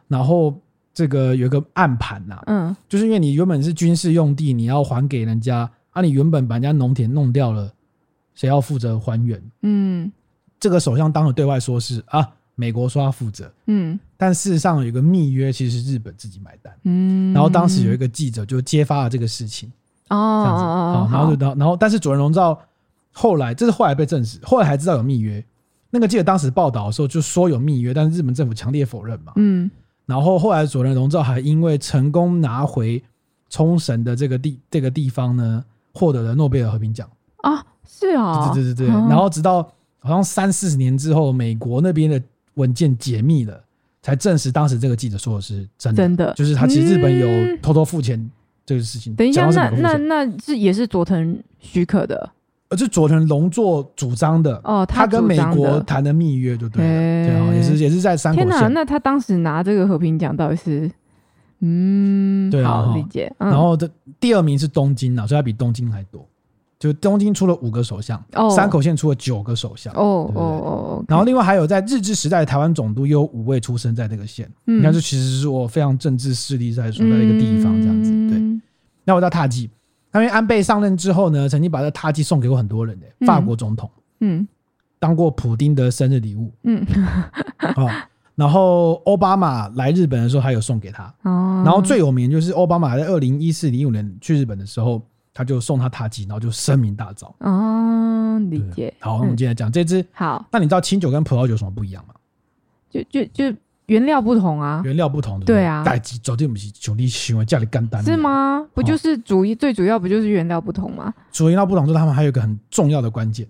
然后这个有一个暗盘呐，嗯，就是因为你原本是军事用地，你要还给人家，啊，你原本把人家农田弄掉了，谁要负责还原？嗯，这个首相当时对外说是啊。美国说要负责，嗯，但事实上有一个密约，其实是日本自己买单，嗯，然后当时有一个记者就揭发了这个事情，哦，这样子，哦，然后就然后然后，但是佐藤荣造后来这是后来被证实，后来还知道有密约，那个记者当时报道的时候就说有密约，但是日本政府强烈否认嘛，嗯，然后后来佐藤荣造还因为成功拿回冲绳的这个地这个地方呢，获得了诺贝尔和平奖。啊，是啊，对对对对，然后直到好像三四十年之后，美国那边的。文件解密了，才证实当时这个记者说的是真的，真的就是他其实日本有偷偷付钱这个事情。等一下，那那那是也是佐藤许可的，而是佐藤龙作主张的哦，他跟美国谈的密约就，对了对？对啊，也是也是在山口县。天哪，那他当时拿这个和平奖到底是嗯，对啊，好理解。然后这第二名是东京啊，所以他比东京还多。就东京出了五个首相，山口县出了九个首相，哦哦哦，然后另外还有在日治时代的台湾总督也有五位出生在这个县，你看这其实是我非常政治势力在所在一个地方，这样子。对，那我到獭祭，因为安倍上任之后呢，曾经把这獭祭送给过很多人的法国总统，嗯，当过普丁的生日礼物，嗯，然后奥巴马来日本的时候还有送给他，然后最有名就是奥巴马在二零一四零五年去日本的时候。他就送他塔吉，然后就声名大噪。哦，理解。好，那我们今天讲这支。好，那你知道清酒跟葡萄酒有什么不一样吗？就就就原料不同啊。原料不同，对啊。代志绝对不是兄弟喜欢家里干单。是吗？不就是主一最主要不就是原料不同吗？主原料不同，就是他们还有一个很重要的关键，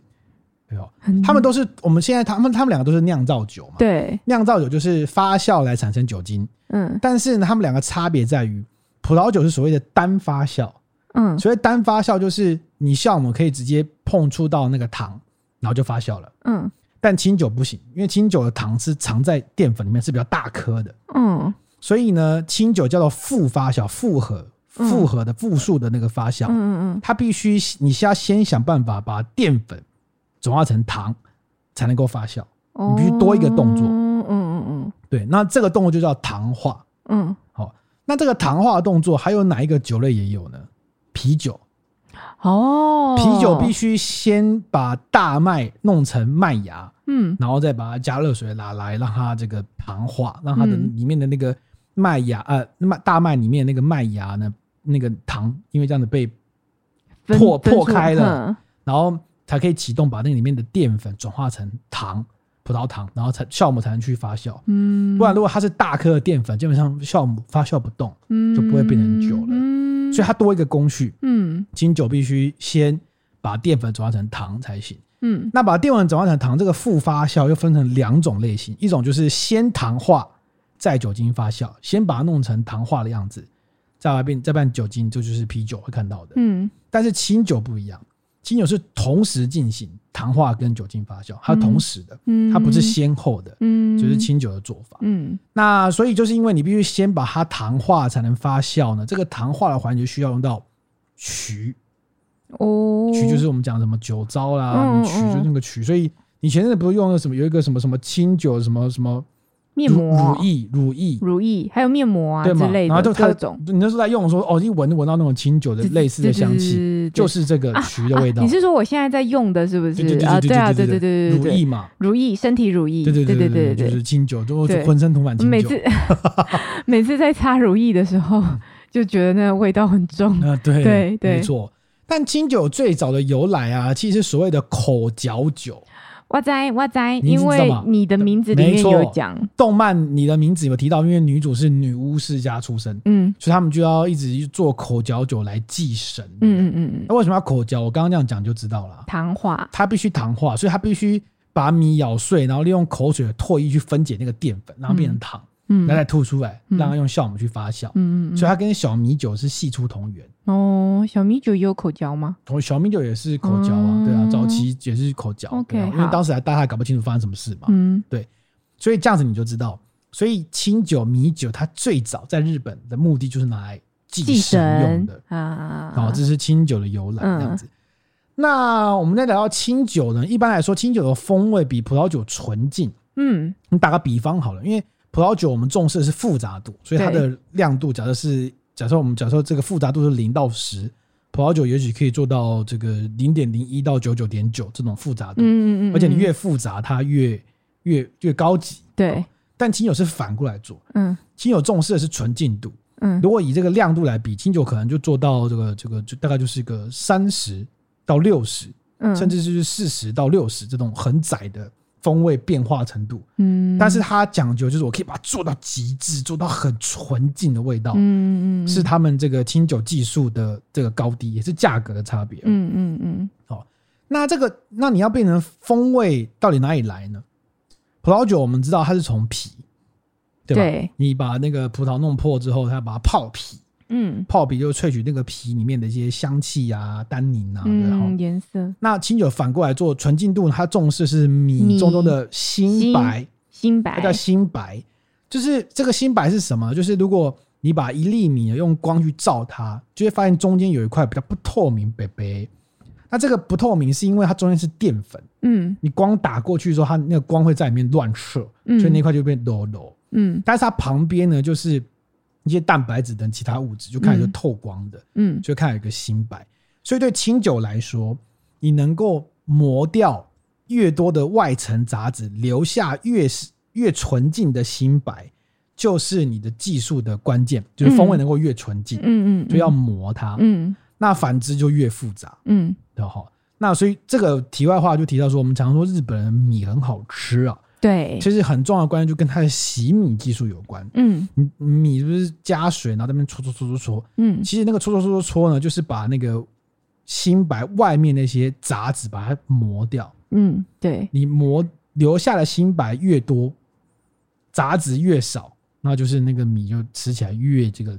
对吧？他们都是我们现在他们他们两个都是酿造酒嘛。对。酿造酒就是发酵来产生酒精。嗯。但是呢，他们两个差别在于，葡萄酒是所谓的单发酵。嗯，所以单发酵就是你酵母可以直接碰触到那个糖，然后就发酵了。嗯，但清酒不行，因为清酒的糖是藏在淀粉里面，是比较大颗的。嗯，所以呢，清酒叫做复发酵，复合、复合的复数的那个发酵。嗯嗯嗯，它必须你需要先想办法把淀粉转化成糖，才能够发酵。你必须多一个动作。嗯嗯嗯，对，那这个动作就叫糖化。嗯，好，那这个糖化的动作还有哪一个酒类也有呢？啤酒，哦，啤酒必须先把大麦弄成麦芽，嗯，然后再把它加热水拿来，让它这个糖化，让它的里面的那个麦芽，呃，麦大麦里面那个麦芽呢那个糖因为这样子被破破开了，嗯、然后才可以启动把那里面的淀粉转化成糖。葡萄糖，然后才酵母才能去发酵。嗯，不然如果它是大颗的淀粉，基本上酵母发酵不动，嗯，就不会变成酒了。嗯，所以它多一个工序。嗯，清酒必须先把淀粉转化成糖才行。嗯，那把淀粉转化成糖，这个复发酵又分成两种类型，一种就是先糖化再酒精发酵，先把它弄成糖化的样子，再来变再变酒精，这，就是啤酒会看到的。嗯，但是清酒不一样。清酒是同时进行糖化跟酒精发酵，它同时的，嗯，它不是先后的，嗯，就是清酒的做法，嗯，那所以就是因为你必须先把它糖化才能发酵呢，这个糖化的环节需要用到曲，哦，曲就是我们讲什么酒糟啦，曲就是那个曲，所以你前阵子不是用了什么有一个什么什么清酒什么什么。面膜、乳液、乳液、乳液，还有面膜啊之类的，然后就各种。你那时候在用的时候，哦，一闻就闻到那种清酒的类似的香气，就是这个曲的味道。你是说我现在在用的是不是？啊，对啊，对对对对，乳液嘛，乳液，身体乳液，对对对对对，就是清酒，就浑身涂满清酒。每次 每次在擦乳液的时候，就觉得那个味道很重。啊，对对对，没错。但清酒最早的由来啊，其实所谓的口嚼酒。我在我在，因为你的名字里面有讲。动漫，你的名字有提到，因为女主是女巫世家出身，嗯，所以他们就要一直做口嚼酒来祭神，嗯嗯嗯，那为什么要口嚼？我刚刚这样讲就知道了，糖化，它必须糖化，所以它必须把米咬碎，然后利用口水的唾液去分解那个淀粉，然后变成糖。嗯，然后再吐出来，让它用酵母去发酵。嗯嗯，所以它跟小米酒是系出同源。哦，小米酒也有口嚼吗？同小米酒也是口嚼啊，对啊，早期也是口嚼。OK，因为当时还大家还搞不清楚发生什么事嘛。嗯，对，所以这样子你就知道，所以清酒、米酒它最早在日本的目的就是拿来祭神用的啊。好，这是清酒的由来这样子。那我们再聊到清酒呢，一般来说，清酒的风味比葡萄酒纯净。嗯，你打个比方好了，因为葡萄酒我们重视的是复杂度，所以它的亮度，假设是假设我们假设这个复杂度是零到十，葡萄酒也许可以做到这个零点零一到九九点九这种复杂度。嗯嗯嗯。而且你越复杂，它越越越高级。对。但清酒是反过来做。嗯。清酒重视的是纯净度。嗯。如果以这个亮度来比，清酒可能就做到这个这个就大概就是一个三十到六十，甚至是四十到六十这种很窄的。风味变化程度，嗯，但是它讲究就是我可以把它做到极致，做到很纯净的味道，嗯嗯，是他们这个清酒技术的这个高低，也是价格的差别，嗯嗯嗯。好，那这个那你要变成风味到底哪里来呢？葡萄酒我们知道它是从皮，对吧？对，你把那个葡萄弄破之后，它要把它泡皮。嗯，泡皮就萃取那个皮里面的一些香气啊、单宁啊，然后颜色。那清酒反过来做纯净度，它重视是米中中的新白，新白，它叫新白。就是这个新白是什么？就是如果你把一粒米用光去照它，就会发现中间有一块比较不透明白白。那这个不透明是因为它中间是淀粉，嗯，你光打过去的时候，它那个光会在里面乱射，所以那块就变柔柔，嗯。但是它旁边呢，就是。一些蛋白质等其他物质，就看起来就透光的，嗯，就看有一个新白。所以对清酒来说，你能够磨掉越多的外层杂质，留下越是越纯净的新白，就是你的技术的关键，就是风味能够越纯净，嗯。嗯，就要磨它，嗯，那反之就越复杂，嗯，然后那所以这个题外话就提到说，我们常说日本人米很好吃啊。对，其实很重要的关键就跟它的洗米技术有关。嗯，米是不是加水，然后在那边搓搓搓搓搓？嗯，其实那个搓搓搓搓搓呢，就是把那个新白外面那些杂质把它磨掉。嗯，对，你磨留下的新白越多，杂质越少，那就是那个米就吃起来越这个。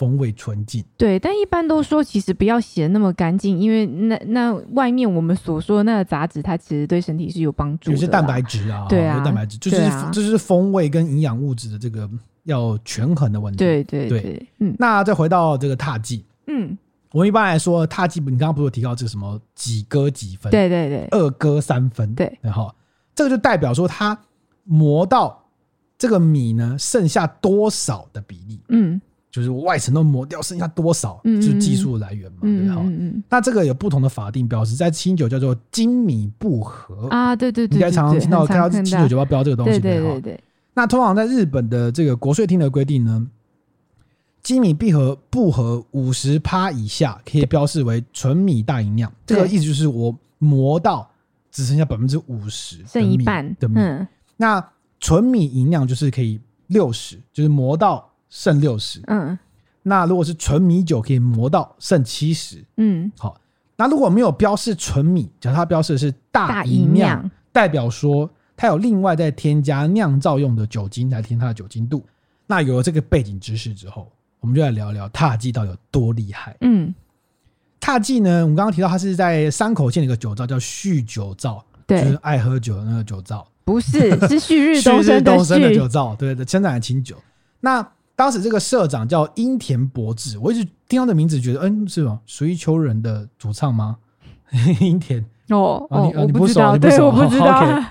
风味纯净，对，但一般都说其实不要洗的那么干净，因为那那外面我们所说的那个杂质，它其实对身体是有帮助的。有些蛋白质啊，对啊，蛋白质就是就是风味跟营养物质的这个要权衡的问题。对对对，对嗯。那再回到这个踏剂，嗯，我们一般来说踏迹，你刚刚不是有提到这个什么几割几分？对对对，二割三分。对，然后这个就代表说它磨到这个米呢剩下多少的比例？嗯。就是外层都磨掉，剩下多少就是技术的来源嘛，对不对？那这个有不同的法定标识，在清酒叫做精米不合啊，对对对，应该常常听到看到清酒酒吧标这个东西，对对对。那通常在日本的这个国税厅的规定呢，精米必合不合五十趴以下，可以标示为纯米大吟酿。这个意思就是我磨到只剩下百分之五十，剩一半的米。嗯、那纯米吟酿就是可以六十，就是磨到剩六十。嗯。那如果是纯米酒，可以磨到剩七十。嗯。好，那如果没有标示纯米，假如它标示的是大吟酿，代表说它有另外再添加酿造用的酒精来添它的酒精度。那有了这个背景知识之后，我们就来聊聊塔记到底有多厉害。嗯，塔记呢，我们刚刚提到它是在山口县的一个酒造，叫旭酒造，对，就是爱喝酒的那个酒造，不是，是旭日东升的，的酒造，对的，生产的清酒。那当时这个社长叫樱田博志，我一直听他的名字觉得，嗯，是吗？属于秋人的主唱吗？樱田哦，哦，你你不知道，对，我不知道。Okay、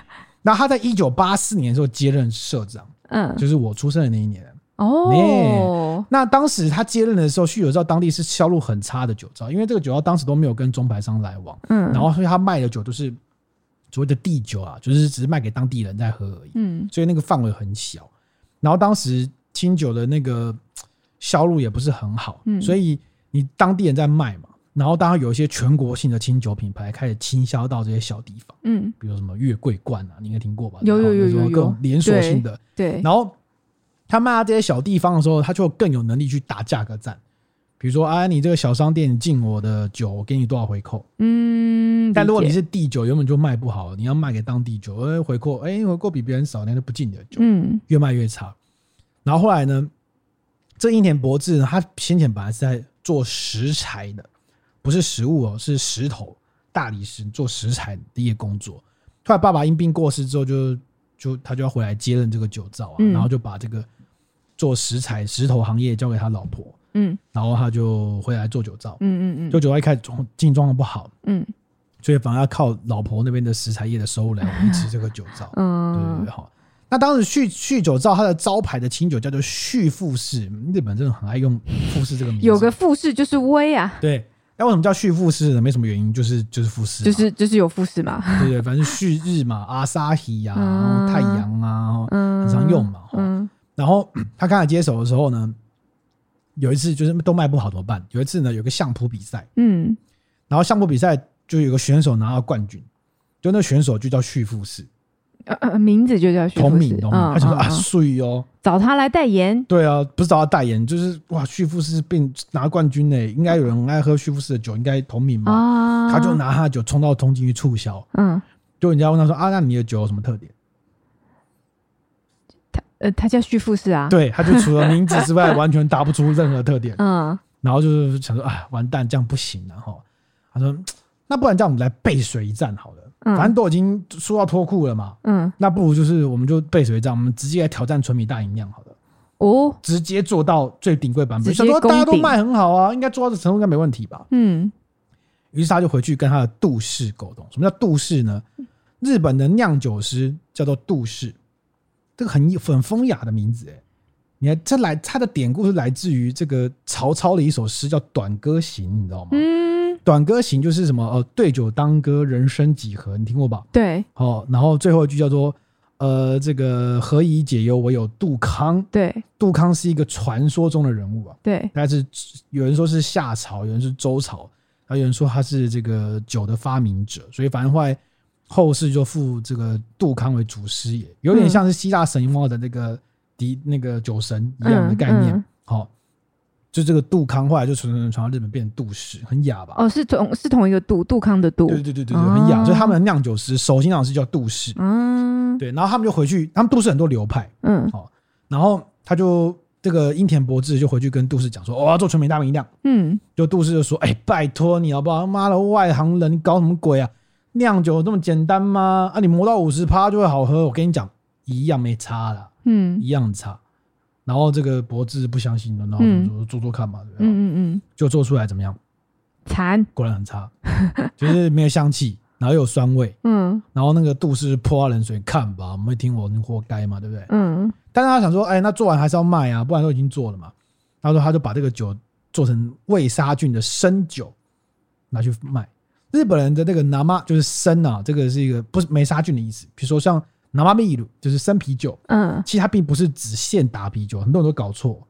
那他在一九八四年的时候接任社长，嗯，就是我出生的那一年。哦，那当时他接任的时候，旭酒造当地是销路很差的酒造，因为这个酒造当时都没有跟中牌商来往，嗯，然后所以他卖的酒都是所谓的地酒啊，就是只是卖给当地人在喝而已，嗯，所以那个范围很小，然后当时清酒的那个销路也不是很好，嗯，所以你当地人在卖嘛，然后当然有一些全国性的清酒品牌开始倾销到这些小地方，嗯，比如什么月桂冠啊，你应该听过吧？有有有有有，各种连锁性的，对，然后。他卖到这些小地方的时候，他就更有能力去打价格战。比如说，啊，你这个小商店进我的酒，我给你多少回扣？嗯。但如果你是地酒，原本就卖不好，你要卖给当地酒，哎，回扣，哎，回扣比别人少，那就不进你的酒。嗯。越卖越差。然后后来呢，这英田博志呢，他先前本来是在做石材的，不是食物哦，是石头、大理石做石材的一个工作。后来爸爸因病过世之后就，就就他就要回来接任这个酒造啊，嗯、然后就把这个。做石材石头行业交给他老婆，嗯，然后他就回来做酒造，嗯嗯嗯，就酒造一开始状经营状不好，嗯，所以反而要靠老婆那边的石材业的收入来维持这个酒造，嗯，对对对，好。那当时旭旭酒造它的招牌的清酒叫做旭富士，日本真的很爱用富士这个名字，有个富士就是威啊，对。那为什么叫旭富士呢？没什么原因，就是就是富士，就是就是有富士嘛，对对，反正旭日嘛，阿萨希呀，然后太阳啊，嗯，很常用嘛，嗯。然后他刚才接手的时候呢，有一次就是都卖不好怎么办？有一次呢，有个相扑比赛，嗯，然后相扑比赛就有个选手拿到冠军，就那个选手就叫旭富士，呃呃，名字就叫旭富士，同名，同名，他就说啊，帅哦，找他来代言，对啊，不是找他代言，就是哇，旭富士并拿冠军呢，应该有人爱喝旭富士的酒，应该同名嘛，他就拿他的酒冲到东京去促销，嗯，就人家问他说啊，那你的酒有什么特点？他呃，他叫徐富士啊，对，他就除了名字之外，完全答不出任何特点。嗯，然后就是想说，啊，完蛋，这样不行然后。他说，那不然这样，我们来背水一战好了。嗯，反正都已经说到脱裤了嘛。嗯，那不如就是我们就背水一战，我们直接来挑战纯米大吟酿好了。哦，直接做到最顶贵版本。想说大家都卖很好啊，应该做到这程度应该没问题吧？嗯。于是他就回去跟他的杜氏沟通。什么叫杜氏呢？日本的酿酒师叫做杜氏。这个很很风雅的名字哎，你看这来他的典故是来自于这个曹操的一首诗叫《短歌行》，你知道吗？嗯，《短歌行》就是什么呃，对酒当歌，人生几何，你听过吧？对，哦，然后最后一句叫做呃，这个何以解忧，唯有杜康。对，杜康是一个传说中的人物啊。对，但是有人说是夏朝，有人是周朝，还有人说他是这个酒的发明者，所以反正后来。后世就奉这个杜康为祖师爷，有点像是希腊神话的那个敌、嗯、那个酒神一样的概念。好、嗯嗯，就这个杜康后来就传传传到日本，变成杜氏，很雅吧？哦，是同是同一个杜杜康的杜。对对对对对，很雅。所以他们的酿酒师首席酿酒师叫杜氏。嗯，对。然后他们就回去，他们杜氏很多流派。嗯，好。然后他就这个樱田博志就回去跟杜氏讲说：“我、哦、要做纯米大名酿。”嗯，就杜氏就说：“哎、欸，拜托你好不好？妈的，外行人，你搞什么鬼啊？”酿酒这么简单吗？啊，你磨到五十趴就会好喝？我跟你讲，一样没差啦，嗯，一样差。然后这个博智不相信的，然后就说做做看嘛，对不对？嗯嗯嗯，就做出来怎么样？惨，果然很差，就是没有香气，然后又有酸味，嗯，然后那个杜氏泼他冷水，看吧，我们会听我，你活该嘛，对不对？嗯，但是他想说，哎，那做完还是要卖啊，不然都已经做了嘛。他说，他就把这个酒做成未杀菌的生酒，拿去卖。日本人的那个拿妈就是生啊，这个是一个不是没杀菌的意思。比如说像拿妈秘鲁就是生啤酒，嗯，其实它并不是只限打啤酒，很多人都搞错，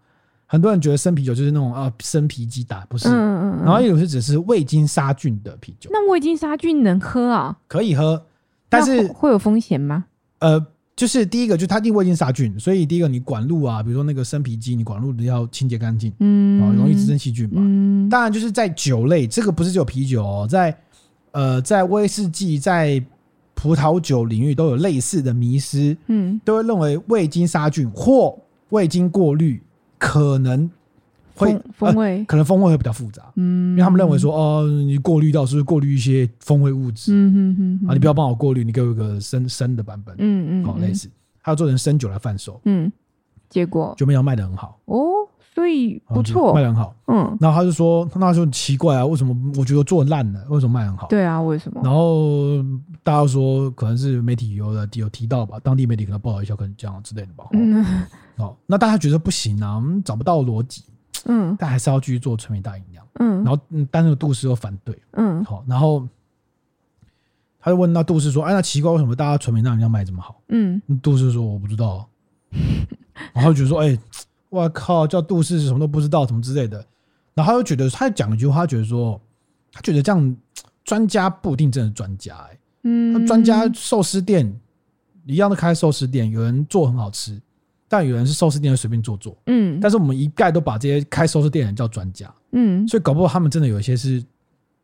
很多人觉得生啤酒就是那种啊生啤鸡打，不是。嗯嗯嗯。然后有是只是未经杀菌的啤酒。那未经杀菌能喝啊？可以喝，但是会有风险吗？呃。就是第一个，就是它因为已经杀菌，所以第一个你管路啊，比如说那个生啤机，你管路要清洁干净，嗯，容易滋生细菌嘛。嗯，当然就是在酒类，这个不是只有啤酒哦，在呃，在威士忌、在葡萄酒领域都有类似的迷失，嗯，都会认为未经杀菌或未经过滤可能。会风味、呃、可能风味会比较复杂，嗯，因为他们认为说，哦，你过滤到是不是过滤一些风味物质？嗯嗯嗯，啊，你不要帮我过滤，你给我一个生生的版本，嗯嗯，好，类似，他要做成生酒来贩售，嗯，结果。就没有卖得很好。哦，所以不错，卖得很好，嗯，然后他就说，那就奇怪啊，为什么我觉得做烂了，为什么卖很好？对啊，为什么？然后大家说可能是媒体有的有提到吧，当地媒体可能报道一下，可能这样之类的吧，嗯，好，那大家觉得不行啊，我们找不到逻辑。嗯，但还是要继续做纯米大吟酿。嗯，然后嗯，但那个杜氏又反对。嗯，好，然后他就问那杜氏说：“哎，那奇怪，为什么大家纯米大吟酿卖这么好？”嗯，杜氏说：“我不知道。”然后就说：“哎，我靠，叫杜氏什么都不知道，什么之类的。”然后他就觉得，他讲一句话，他觉得说，他觉得这样专家不一定真的是专家。哎，嗯，专家寿司店一样的开寿司店，有人做很好吃。但有人是寿司店，随便做做，嗯，但是我们一概都把这些开寿司店的人叫专家，嗯，所以搞不好他们真的有一些是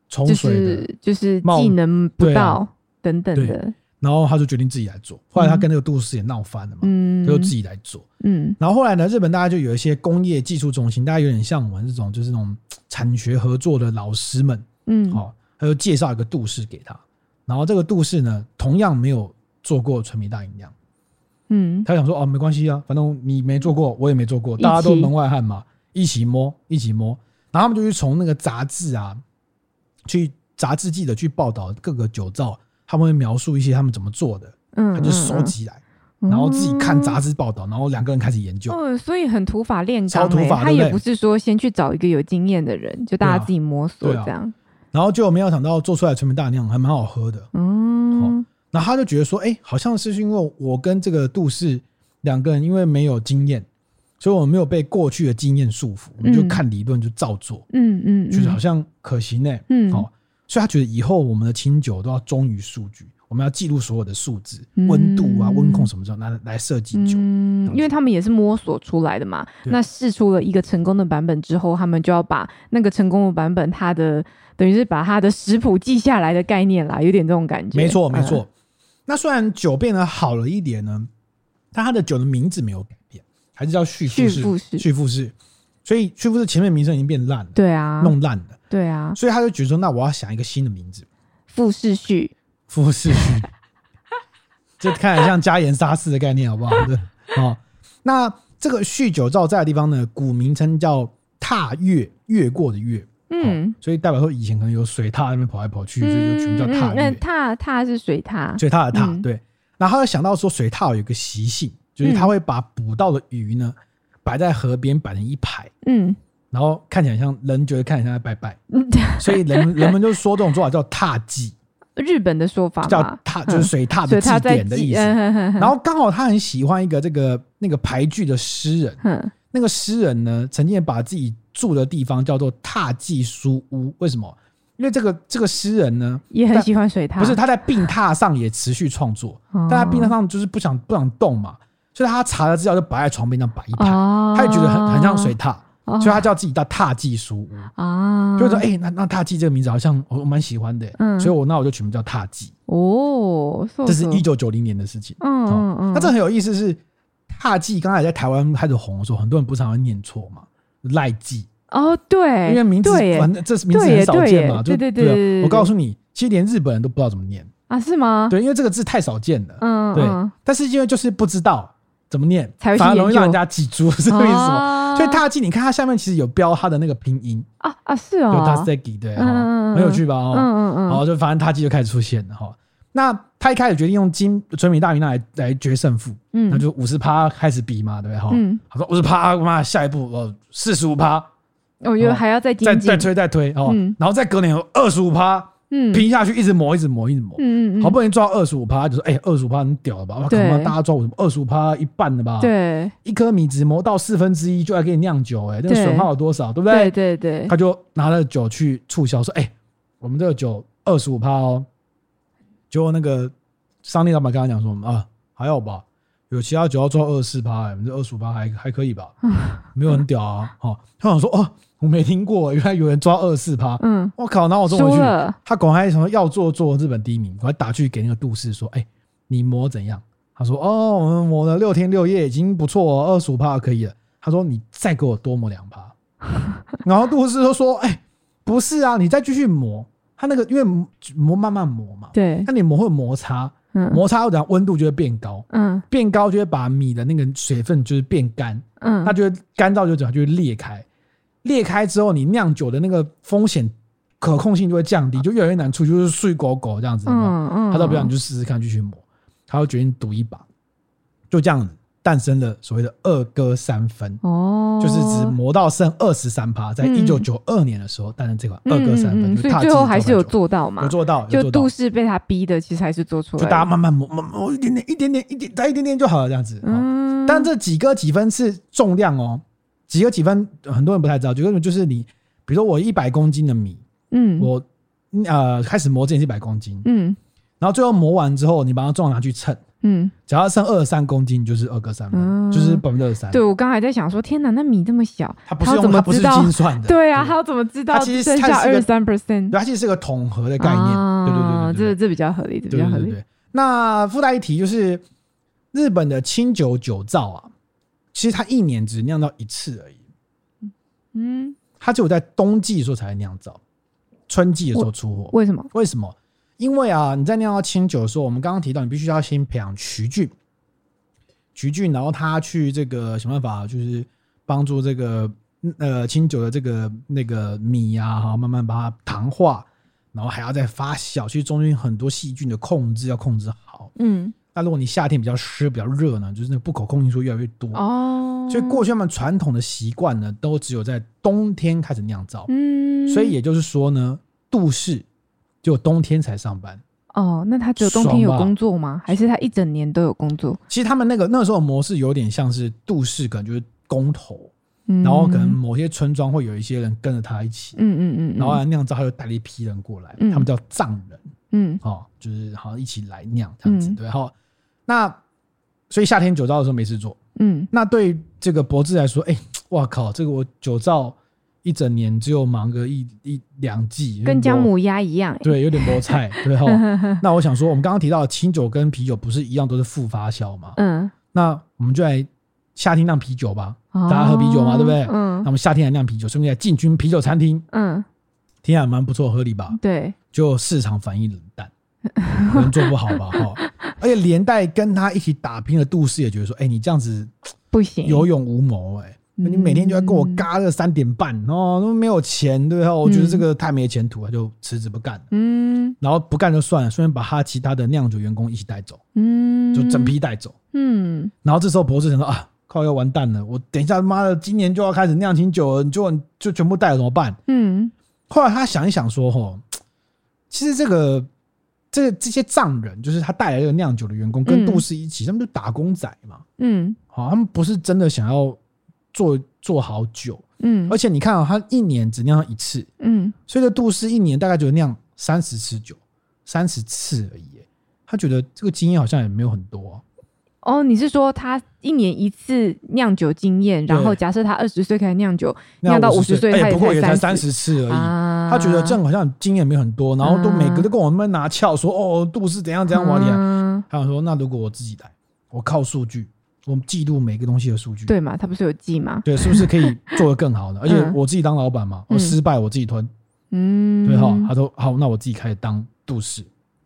冲水的，就是技能不到等等的，然后他就决定自己来做。后来他跟那个杜氏也闹翻了嘛，嗯，他就自己来做，嗯，然后后来呢，日本大家就有一些工业技术中心，大家有点像我们这种就是那种产学合作的老师们，嗯，好，他就介绍一个杜氏给他，然后这个杜氏呢，同样没有做过纯米大吟酿。嗯，他想说哦，没关系啊，反正你没做过，我也没做过，大家都门外汉嘛，一起摸，一起摸。然后他们就去从那个杂志啊，去杂志记者去报道各个酒造，他们会描述一些他们怎么做的，嗯，他就收集来，然后自己看杂志报道，然后两个人开始研究。嗯，所以很土法炼钢，超土法，他也不是说先去找一个有经验的人，就大家自己摸索这样。然后就没有想到做出来纯米大吟酿还蛮好喝的，嗯。然后他就觉得说，哎，好像是因为我跟这个杜氏两个人，因为没有经验，所以我们没有被过去的经验束缚，我们就看理论就照做，嗯嗯，就是好像可行呢，嗯，好，所以他觉得以后我们的清酒都要忠于数据，我们要记录所有的数字，温度啊、温控什么时候来来设计酒，嗯，因为他们也是摸索出来的嘛。那试出了一个成功的版本之后，他们就要把那个成功的版本，它的等于是把它的食谱记下来的概念啦，有点这种感觉。没错，没错。那虽然酒变得好了一点呢，但它的酒的名字没有改变，还是叫旭富士。旭富士，所以旭富士前面名称已经变烂了，对啊，弄烂了，对啊，所以他就觉得说，那我要想一个新的名字，富士旭，富士旭，这看起来像加盐沙士的概念，好不好？对，好，那这个酗酒造在的地方呢，古名称叫踏越，越过的越。嗯，所以代表说以前可能有水獭那边跑来跑去，所以就取名叫獭。那踏踏是水獭，水獭的踏。对，然后他想到说水獭有一个习性，就是他会把捕到的鱼呢摆在河边摆成一排，嗯，然后看起来像人觉得看起来像在拜拜，所以人人们就说这种做法叫踏祭，日本的说法叫踏，就是水踏的祭典的意思。然后刚好他很喜欢一个这个那个俳句的诗人，那个诗人呢曾经也把自己。住的地方叫做踏祭书屋，为什么？因为这个这个诗人呢也很喜欢水踏，不是他在病榻上也持续创作，哦、但他病榻上就是不想不想动嘛，所以他查了资料就摆在床边上摆一排，哦、他也觉得很很像水獭，哦、所以他叫自己叫踏迹书屋。啊，哦、就是说哎、欸，那那踏迹这个名字好像我我蛮喜欢的，嗯，所以我那我就取名叫踏迹。哦，这是一九九零年的事情，嗯嗯嗯，那这很有意思是踏迹刚才在台湾开始红的时候，很多人不常会念错嘛。赖记。哦，对，因为名字反正这是名字很少见嘛，对对对，我告诉你，其实连日本人都不知道怎么念。啊，是吗？对，因为这个字太少见了，嗯，对。但是因为就是不知道怎么念，反而容易让人家记住，是这个意思吗？所以獭祭，你看它下面其实有标它的那个拼音。啊啊，是哦，有 taseki 对，很有趣吧？哦，嗯嗯嗯，然后就反正獭祭就开始出现了哈。那他一开始决定用金纯米大吟酿来来决胜负，嗯，那就五十趴开始比嘛，对不对？哈，嗯，他说五十趴，妈，下一步哦，四十五趴，我觉得还要再再再推再推哦，然后再隔年有二十五趴，嗯，拼下去一直磨，一直磨，一直磨，嗯嗯，好不容易抓二十五趴，就说哎，二十五趴很屌了吧？我靠大家抓我什么二十五趴一半的吧？对，一颗米只磨到四分之一就来给你酿酒，哎，那个损耗有多少？对不对？对对对，他就拿了酒去促销，说哎，我们这个酒二十五趴哦。结果那个商店老板跟他讲说啊，还好吧。有其他酒要做二十四趴，我们这二十五趴还还可以吧？没有很屌啊！哦，他想说哦，我没听过，原来有人抓二四趴。嗯，我靠，然后我送回去，他赶快什么要做做日本第一名，我还打去给那个杜氏说，哎，你磨怎样？他说哦，我们磨了六天六夜已经不错哦，二十五趴可以了。他说你再给我多磨两趴。然后杜氏就说，哎，不是啊，你再继续磨，他那个因为磨慢慢磨嘛，对，那你磨会摩擦。摩擦，然后温度就会变高，嗯，变高就会把米的那个水分就是变干，嗯，它就会干燥就怎样，就会裂开，裂开之后，你酿酒的那个风险可控性就会降低，就越来越难出，就是碎狗狗这样子，嗯嗯，他都不要，你就试试看，继续磨，他就决定赌一把，就这样子。诞生了所谓的二哥三分，哦，就是只磨到剩二十三趴，在一九九二年的时候诞生这款二哥三分，嗯、所以最后还是有做到嘛？有做到，就杜氏被他逼的，其实还是做出来。就大家慢慢磨，磨磨一点点，一点点，一点再一点点就好了，这样子。嗯，但这几个几分是重量哦，几个几分很多人不太知道，就就是你，比如说我一百公斤的米，嗯，我呃开始磨这一百公斤，嗯，然后最后磨完之后，你把它重量拿去称。嗯，只要剩二十三公斤，就是二个三分，嗯、就是百分之二十三。对，我刚才在想说，天哪，那米这么小，它不是用，它不是精算的。对啊，它要怎么知道？它其实剩下二十三 percent，它其实是个统合的概念。对对对对，这这比较合理，这比较合理。对对对对，那附带一提就是，日本的清酒酒造啊，其实它一年只酿造一次而已。嗯，它只有在冬季的时候才会酿造，春季的时候出货。为什么？为什么？因为啊，你在酿造清酒的时候，我们刚刚提到，你必须要先培养曲菌，曲菌，然后它去这个想办法，就是帮助这个呃清酒的这个那个米啊，哈，慢慢把它糖化，然后还要再发酵，其实中间很多细菌的控制要控制好。嗯，那如果你夏天比较湿、比较热呢，就是那个不可控因素越来越多。哦，所以过去他们传统的习惯呢，都只有在冬天开始酿造。嗯，所以也就是说呢，杜氏。就冬天才上班哦，那他只有冬天有工作吗？还是他一整年都有工作？其实他们那个那时候模式有点像是杜氏，可能就是工头，嗯、然后可能某些村庄会有一些人跟着他一起，嗯嗯嗯，然后酿造，他就带了一批人过来，嗯、他们叫藏人，嗯，哦，就是好像一起来酿这样子，嗯、对，好，那所以夏天酒造的时候没事做，嗯，那对这个博智来说，哎、欸，哇靠，这个我酒造。一整年只有忙个一一两季，跟姜母鸭一样，对，有点菠菜，对哈。那我想说，我们刚刚提到的清酒跟啤酒不是一样都是副发酵吗？嗯，那我们就来夏天酿啤酒吧，大家喝啤酒嘛，对不对？嗯，那我们夏天来酿啤酒，顺便来进军啤酒餐厅，嗯，听起来蛮不错，合理吧？对，就市场反应冷淡，可能做不好吧？哈，而且连带跟他一起打拼的杜氏也觉得说，哎，你这样子不行，有勇无谋，哎。你每天就要跟我嘎个三点半哦，都没有钱，对吧？我觉得这个太没前途了，就辞职不干。嗯，然后不干就算了，顺便把他其他的酿酒员工一起带走，嗯，就整批带走。嗯，然后这时候博士想说啊，靠，要完蛋了，我等一下妈的今年就要开始酿清酒了，你就就全部带了怎么办？嗯，后来他想一想说，吼，其实这个这这些藏人，就是他带来这个酿酒的员工，跟杜氏一起，他们就打工仔嘛。嗯，好，他们不是真的想要。做做好酒，嗯，而且你看啊，他一年只酿一次，嗯，所以这杜氏一年大概就酿三十次酒，三十次而已。他觉得这个经验好像也没有很多。哦，你是说他一年一次酿酒经验，然后假设他二十岁开始酿酒，酿到五十岁，哎，不过也才三十次而已。他觉得这样好像经验没有很多，然后都每个都跟我们拿翘说，哦，杜氏怎样怎样往里啊。他想说，那如果我自己来，我靠数据。我们记录每个东西的数据，对嘛？他不是有记吗？对，是不是可以做得更好呢？而且我自己当老板嘛，我失败我自己吞，嗯，对哈。他说好，那我自己开始当杜氏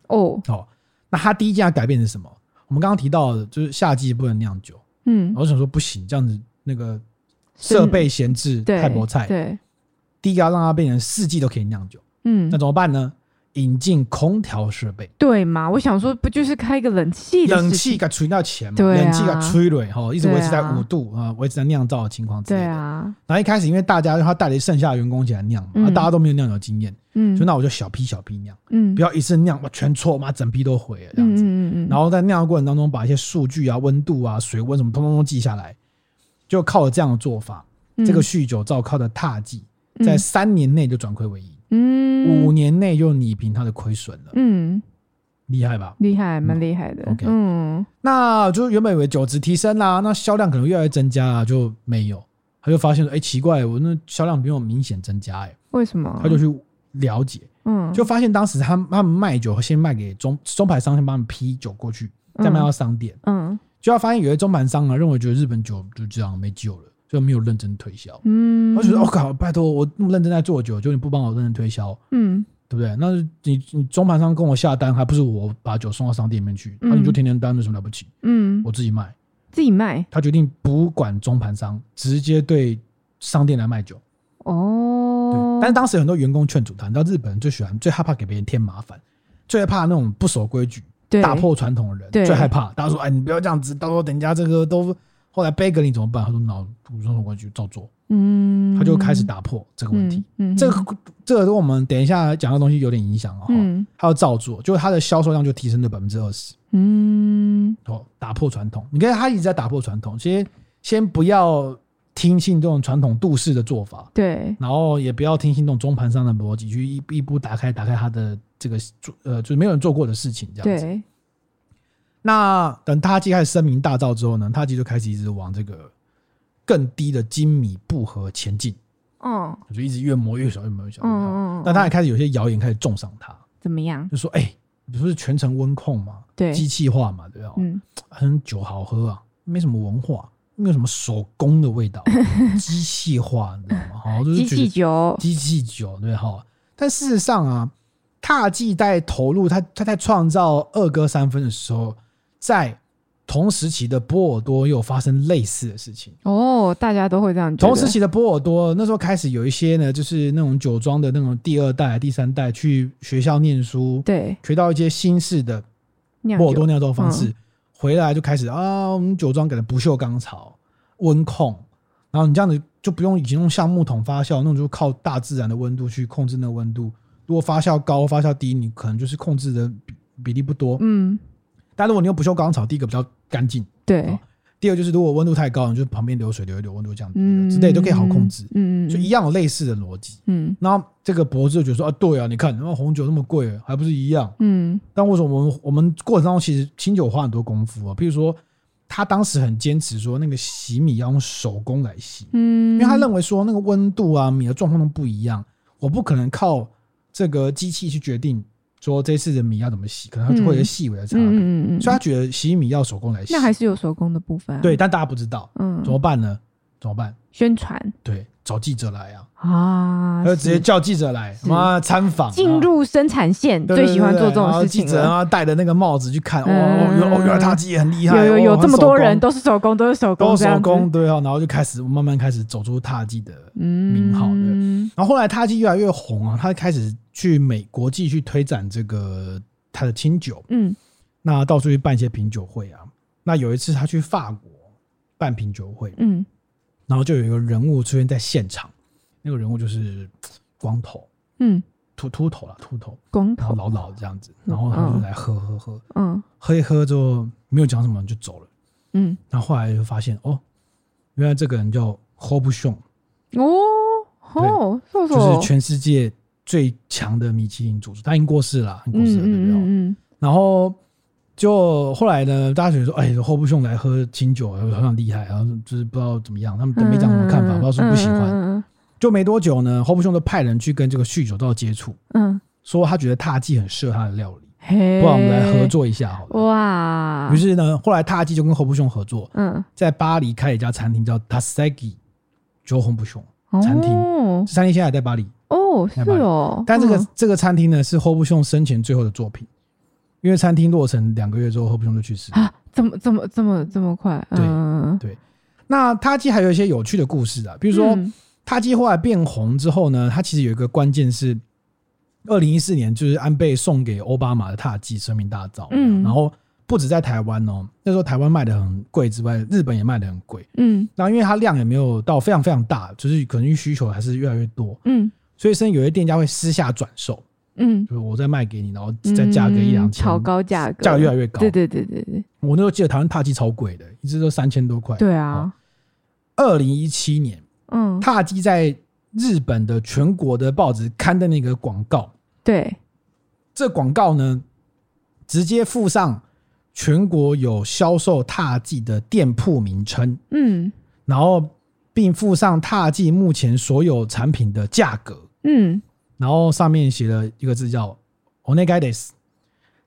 哦。好，那他第一件要改变是什么？我们刚刚提到的，就是夏季不能酿酒，嗯，我想说不行，这样子那个设备闲置太薄菜，对。第一个要让它变成四季都可以酿酒，嗯，那怎么办呢？引进空调设备，对嘛？我想说，不就是开一个冷气？冷气给吹到钱嘛？对啊、冷气给吹了哈，一直维持在五度啊，维持在酿造的情况。对啊。然后一开始因为大家他带了剩下的员工起来酿，嗯、大家都没有酿酒经验，嗯，就那我就小批小批酿，嗯，不要一次酿全错嘛，整批都毁了这样子。嗯嗯嗯。然后在酿的过程当中，把一些数据啊、温度啊、水温什么通通都记下来，就靠了这样的做法，嗯、这个酗酒照靠的踏迹，在三年内就转亏为盈。嗯，五年内就拟平他的亏损了。嗯，厉害吧？厉害，蛮厉害的。OK，嗯，那就原本以为酒质提升啦，那销量可能越来越增加啊，就没有。他就发现说，哎，奇怪，我那销量没有明显增加，哎，为什么？他就去了解，嗯，就发现当时他他们卖酒先卖给中中盘商，先帮他们批酒过去，再卖到商店，嗯，就要发现有些中盘商啊，认为觉得日本酒就这样没救了。就没有认真推销，嗯，我觉得我靠，拜托我那么认真在做酒，就你不帮我认真推销，嗯，对不对？那你你中盘商跟我下单，还不是我把酒送到商店里面去？那你就天天单，有什么了不起？嗯，我自己卖，自己卖。他决定不管中盘商，直接对商店来卖酒。哦，对。但是当时很多员工劝阻他，你知道日本人最喜欢、最害怕给别人添麻烦，最害怕那种不守规矩、打破传统的人，最害怕。大家说，哎，你不要这样子，到时候等人家这个都。后来贝格林怎么办？他说：“脑不守规矩照做。”嗯，他就开始打破这个问题。嗯，嗯这个这个跟我们等一下讲的东西有点影响哦。嗯，他要照做，就是他的销售量就提升了百分之二十。嗯，哦，打破传统。你看他一直在打破传统，先先不要听信这种传统度式的做法。对，然后也不要听信这种中盘商的逻辑，去一一步打开打开他的这个做呃，就是没有人做过的事情，这样子。那等他继开始声名大噪之后呢，他继就开始一直往这个更低的精米步合前进。嗯，就一直越磨越小，越磨越小。嗯嗯。那他也开始有些谣言开始重伤他。怎么样？就说：“哎、欸，你不是全程温控吗？对，机器化嘛，对吧？嗯，很酒好喝啊，没什么文化，没有什么手工的味道，机器化，你知道吗？好，就是机器酒，机器酒，对哈。但事实上啊，踏迹在投入他，他在创造二哥三分的时候。在同时期的波尔多又发生类似的事情哦，大家都会这样。同时期的波尔多那时候开始有一些呢，就是那种酒庄的那种第二代、第三代去学校念书，对，学到一些新式的波尔多酿造方式，嗯、回来就开始啊，我们酒庄给的不锈钢槽、温控，然后你这样子就不用以前用橡木桶发酵，那种就靠大自然的温度去控制那个温度。如果发酵高、发酵低，你可能就是控制的比比例不多，嗯。但如果你用不锈钢槽，第一个比较干净，对。第二就是如果温度太高，你就旁边流水流一流，温度降低，嗯，之类都可以好控制，嗯，就一样有类似的逻辑，嗯。然后这个博士就觉得说啊，对啊，你看，那红酒那么贵，还不是一样，嗯。但为什么我们我们过程当中其实清酒花很多功夫啊？譬如说他当时很坚持说那个洗米要用手工来洗，嗯，因为他认为说那个温度啊，米的状况都不一样，我不可能靠这个机器去决定。说这次的米要怎么洗，可能它就会有细微的差别，嗯嗯嗯，所以他觉得洗米要手工来洗，那还是有手工的部分，啊，对，但大家不知道，嗯，怎么办呢？怎么办？宣传，对，找记者来啊，啊，就直接叫记者来，妈参访，进入生产线，最喜欢做这种事情，记者啊，戴着那个帽子去看，哦哦，原来他自己很厉害，有有有这么多人都是手工，都是手工，都是手工，对啊，然后就开始慢慢开始走出踏迹的名号，对，然后后来踏迹越来越红啊，他开始。去美国际去推展这个他的清酒，嗯，那到处去办一些品酒会啊。那有一次他去法国办品酒会，嗯，然后就有一个人物出现在现场，那个人物就是光头，嗯，秃秃头了，秃头，光头，老老这样子，然后他就来喝喝喝，嗯，喝一喝之后没有讲什么就走了，嗯，然后后来就发现哦，原来这个人叫 h o b s h o n 哦，哦，就是全世界。最强的米其林主厨，他已经过世了，过世了，对不对？嗯，然后就后来呢，大家觉得说，哎，侯布雄来喝清酒，好像厉害，然后就是不知道怎么样，他们都没讲什么看法，不知道说不喜欢。就没多久呢，侯布雄就派人去跟这个酗酒道接触，嗯，说他觉得踏迹很适合他的料理，不然我们来合作一下好了。哇！于是呢，后来踏迹就跟侯布雄合作，嗯，在巴黎开了一家餐厅，叫 Tasegui 酒侯布雄餐厅，这餐厅现在还在巴黎。哦，是哦，但这个、嗯、这个餐厅呢是 Robuchon 生前最后的作品，因为餐厅落成两个月之后 Robuchon 就去世啊，怎么怎么这么这么快？嗯、对。对，那踏迹还有一些有趣的故事啊，比如说踏迹、嗯、后来变红之后呢，他其实有一个关键是二零一四年就是安倍送给奥巴马的塔季声名大噪，嗯，然后不止在台湾哦，那时候台湾卖的很贵之外，日本也卖的很贵，嗯，然后因为它量也没有到非常非常大，就是可能需求还是越来越多，嗯，所以甚至有些店家会私下转售。嗯，就是我再卖给你，然后再加个一两千，超高价格，价格越来越高。对对对对对，我那时候记得台湾踏机超贵的，一直都三千多块。对啊，二零一七年，嗯，踏机在日本的全国的报纸刊的那个广告，对，这广告呢，直接附上全国有销售獭祭的店铺名称，嗯，然后并附上獭祭目前所有产品的价格，嗯。然后上面写了一个字叫“お愿いです”，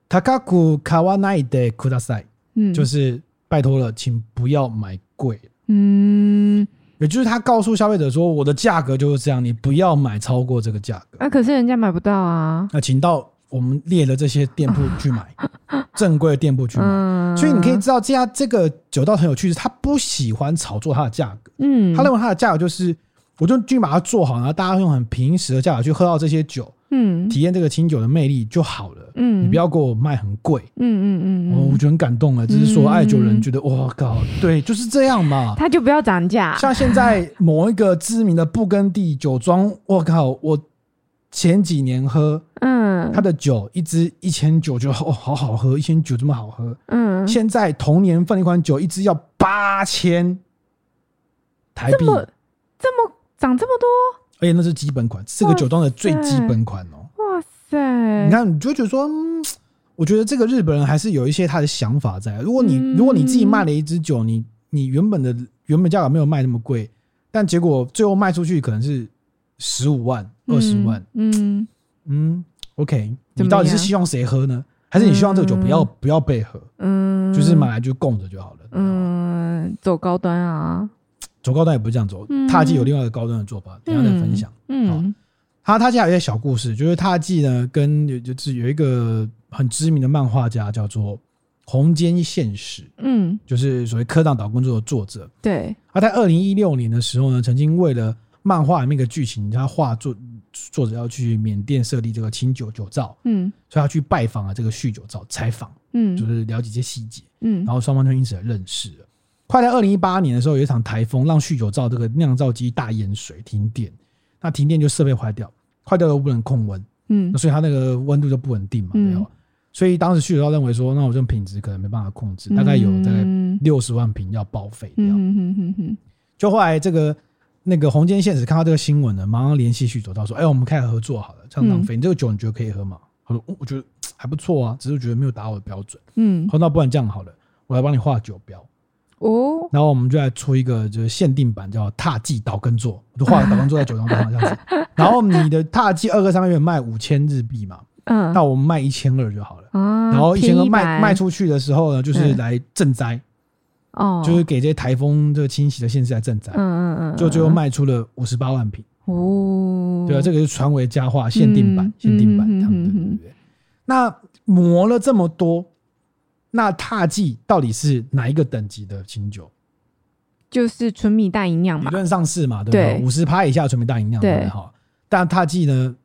高く买わないでください。嗯，就是拜托了，请不要买贵。嗯，也就是他告诉消费者说，我的价格就是这样，你不要买超过这个价格。啊，可是人家买不到啊。那请到我们列的这些店铺去买，正规的店铺去买。嗯，所以你可以知道，这家这个酒造很有趣，是他不喜欢炒作它的价格。嗯，他认为它的价格就是。 我就去把它做好，然后大家用很平时的价格去喝到这些酒，嗯，体验这个清酒的魅力就好了，嗯，你不要给我卖很贵，嗯嗯嗯，我我觉得很感动了，只是说爱酒人觉得，哇靠，对，就是这样嘛，他就不要涨价。像现在某一个知名的布根地酒庄，我靠，我前几年喝，嗯，他的酒一支一千九，就哦好好喝，一千九这么好喝，嗯，现在同年份一款酒一支要八千台币，这么这么。涨这么多，而且那是基本款，四个酒庄的最基本款哦。哇塞！你看，你就会觉得说，嗯，我觉得这个日本人还是有一些他的想法在。如果你如果你自己卖了一支酒，你你原本的原本价格没有卖那么贵，但结果最后卖出去可能是十五万、二十万，嗯嗯，OK，你到底是希望谁喝呢？还是你希望这个酒不要不要被喝？嗯，就是买来就供着就好了。嗯，走高端啊。走高端也不是这样走，獭祭有另外一个高端的做法，等下再分享。嗯，他獭祭还有一些小故事，就是獭祭呢，跟就是有一个很知名的漫画家叫做红间现实，嗯，就是所谓科档岛工作的作者。对，他在二零一六年的时候呢，曾经为了漫画里面一个剧情，他画作作者要去缅甸设立这个清酒酒造，嗯，所以他去拜访了这个酗酒造采访，嗯，就是了解一些细节，嗯，然后双方就因此而认识了。快在二零一八年的时候，有一场台风让酗酒造这个酿造机大淹水停电，那停电就设备坏掉，坏掉都不能控温，嗯，那所以它那个温度就不稳定嘛，没有、嗯，所以当时酗酒造认为说，那我这种品质可能没办法控制，大概有大概六十万瓶要报废掉，嗯嗯嗯，就后来这个那个红间宪史看到这个新闻呢，马上联系酗酒造说，哎、欸，我们开始合作好了，这样浪费，你这个酒你觉得可以喝吗？他说，我觉得还不错啊，只是觉得没有达我的标准，嗯，好，那不然这样好了，我来帮你画酒标。哦，然后我们就来出一个就是限定版，叫踏迹岛根座，我就画了岛根座在酒庄上这样子。然后你的踏迹二个三个月卖五千日币嘛，嗯，那我们卖一千二就好了。然后一千二卖卖出去的时候呢，就是来赈灾，哦，就是给这些台风这个侵袭的县市来赈灾。嗯嗯嗯，就最后卖出了五十八万瓶。哦，对啊，这个是传为佳话，限定版，限定版这样对对对。那磨了这么多。那獭祭到底是哪一个等级的清酒？就是纯米大吟酿嘛，理论上是嘛，对不对五十趴以下纯米大吟酿，对哈。但獭祭呢，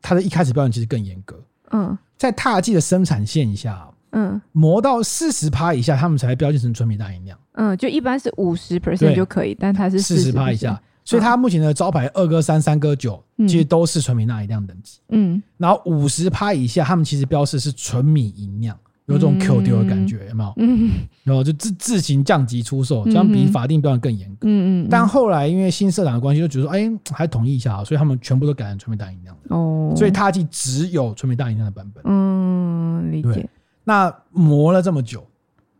它的一开始标准其实更严格。嗯，在獭祭的生产线以下，嗯，磨到四十趴以下，他们才标记成纯米大吟酿。嗯，就一般是五十 percent 就可以，但它是四十趴以下，所以它目前的招牌二哥三、三哥九，其实都是纯米大吟酿等级。嗯，然后五十趴以下，他们其实标示是纯米吟酿。有这种 Q 丢的感觉，有没有？嗯，然后就自自行降级出售，这样比法定标准更严格。嗯嗯。但后来因为新社长的关系，就觉得说，哎，还统一一下，所以他们全部都改成纯美大吟酿的。哦。所以獭祭只有纯美大吟酿的版本。嗯，理解。那磨了这么久，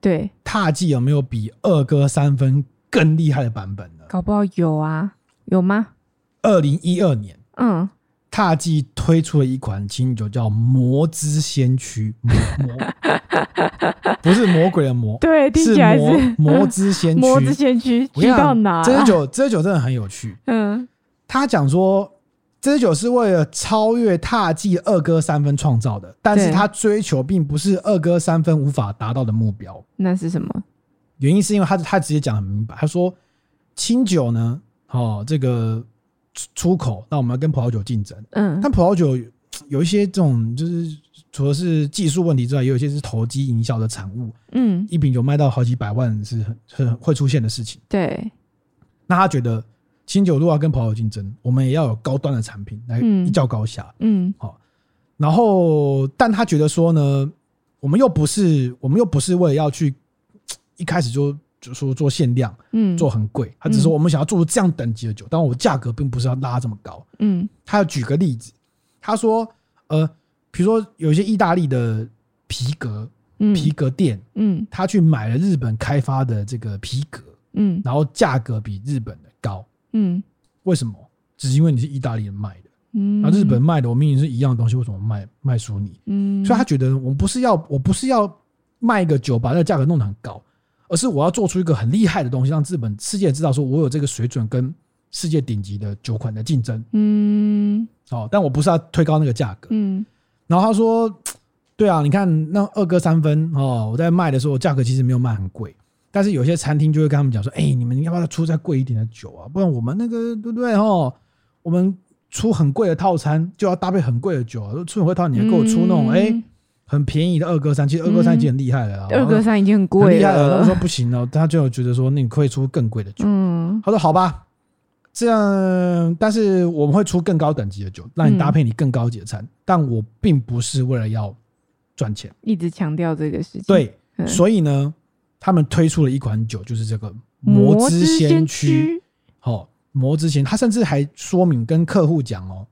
对，獭祭有没有比二哥三分更厉害的版本呢？搞不好有啊，有吗？二零一二年，嗯。獭祭推出了一款清酒，叫魔之先驱，魔魔 不是魔鬼的魔，对，听起来是魔魔之先驱。魔之先驱，去到哪？这支酒，这支酒真的很有趣。嗯，他讲说，这支酒是为了超越踏迹二哥三分创造的，但是他追求并不是二哥三分无法达到的目标。那是什么？原因是因为他他直接讲很明白，他说清酒呢，哦，这个。出口，那我们要跟葡萄酒竞争。嗯，但葡萄酒有一些这种就是除了是技术问题之外，也有一些是投机营销的产物。嗯，一瓶酒卖到好几百万是很很会出现的事情。对，那他觉得清酒如果要跟葡萄酒竞争，我们也要有高端的产品来一较高下。嗯，好，然后但他觉得说呢，我们又不是我们又不是为了要去一开始就。就说做限量，嗯，做很贵，他只说我们想要做出这样等级的酒，但我价格并不是要拉这么高，嗯，他要举个例子，他说，呃，比如说有一些意大利的皮革，皮革店，嗯，他去买了日本开发的这个皮革，嗯，然后价格比日本的高，嗯，为什么？只是因为你是意大利人卖的，嗯，那日本卖的我明明是一样的东西，为什么卖卖输你？嗯，所以他觉得我们不是要，我不是要卖一个酒，把那个价格弄得很高。而是我要做出一个很厉害的东西，让日本世界知道说，我有这个水准跟世界顶级的酒款的竞争。嗯，哦，但我不是要推高那个价格。嗯，然后他说，对啊，你看那二哥三分哦，我在卖的时候价格其实没有卖很贵，但是有些餐厅就会跟他们讲说，哎，你们要不要出再贵一点的酒啊？不然我们那个对不对哦？我们出很贵的套餐就要搭配很贵的酒啊，出很贵套餐你还给我出那种哎。很便宜的二哥三，其实二哥三已经很厉害了。二哥三已经很贵了。厉害了，他说不行了，他就觉得说，那你可以出更贵的酒。嗯，他说好吧，这样，但是我们会出更高等级的酒，让你搭配你更高级的餐。但我并不是为了要赚钱，一直强调这个事情。对，所以呢，他们推出了一款酒，就是这个魔之先驱。好，魔之先，他甚至还说明跟客户讲哦。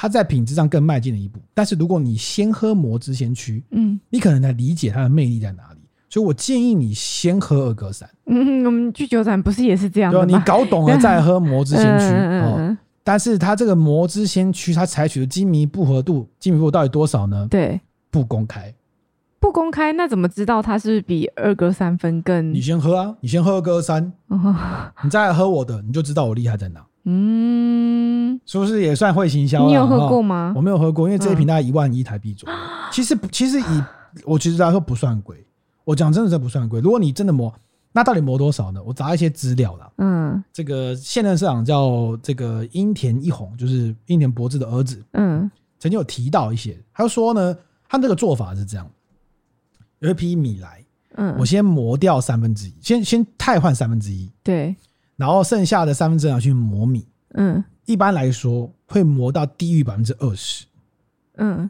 它在品质上更迈进了一步，但是如果你先喝魔之先驱，嗯，你可能才理解它的魅力在哪里。所以我建议你先喝二哥三。嗯，我们去酒展不是也是这样的吗？对，你搞懂了再喝魔之先驱哦。但是它这个魔之先驱，它采取的精密不合度，精密步合到底多少呢？对，不公开。不公开，那怎么知道它是是比二哥三分更？你先喝啊，你先喝二哥三，你再来喝我的，你就知道我厉害在哪。嗯，是不是也算会行销？你有喝过吗？我没有喝过，因为这一瓶大概一万一台币左右。其实，其实以我其实来说不算贵。我讲真的，这不算贵。如果你真的磨，那到底磨多少呢？我查一些资料啦。嗯，这个现任社长叫这个英田一弘，就是英田博志的儿子。嗯，曾经有提到一些，他就说呢，他这个做法是这样：有一批米来，嗯，我先磨掉三分之一，先先汰换三分之一，对。然后剩下的三分之二去磨米，嗯，一般来说会磨到低于百分之二十，嗯，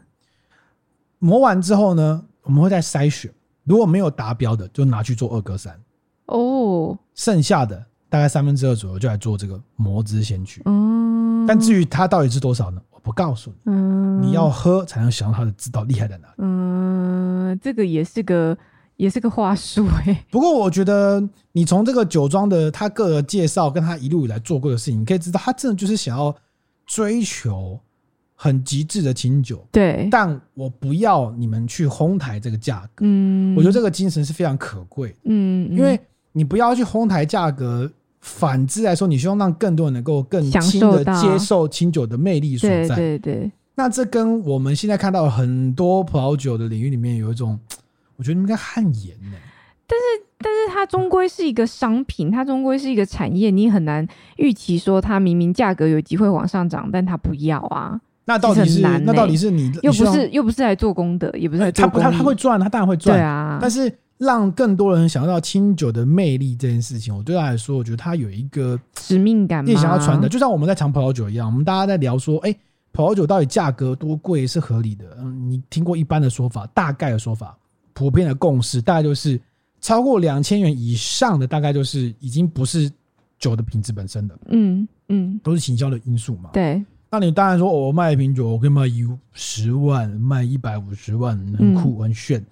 磨完之后呢，我们会再筛选，如果没有达标的，就拿去做二哥三，哦，剩下的大概三分之二左右就来做这个磨之先驱，嗯，但至于它到底是多少呢？我不告诉你，嗯，你要喝才能想到它的知道厉害在哪里，嗯，这个也是个。也是个话术哎，不过我觉得你从这个酒庄的他个人介绍，跟他一路以来做过的事情，你可以知道他真的就是想要追求很极致的清酒。对，但我不要你们去哄抬这个价格。嗯，我觉得这个精神是非常可贵。嗯，因为你不要去哄抬价格，反之来说，你希望让更多人能够更轻的接受清酒的魅力所在。对对对，那这跟我们现在看到很多葡萄酒的领域里面有一种。我觉得你应该汗颜呢，但是，但是它终归是一个商品，它终归是一个产业，你很难预期说它明明价格有机会往上涨，但它不要啊。那到底是那到底是你又不是又不是来做功德，也不是他他他会赚，他当然会赚，对啊。但是让更多人想到清酒的魅力这件事情，我对他来说，我觉得他有一个使命感，也想要传的，就像我们在尝葡萄酒一样，我们大家在聊说，哎，葡萄酒到底价格多贵是合理的？嗯，你听过一般的说法，大概的说法。普遍的共识大概就是超过两千元以上的，大概就是已经不是酒的品质本身的，嗯嗯，都是行销的因素嘛。对，那你当然说，我卖一瓶酒，我可以卖一十万，卖一百五十万，很酷很炫，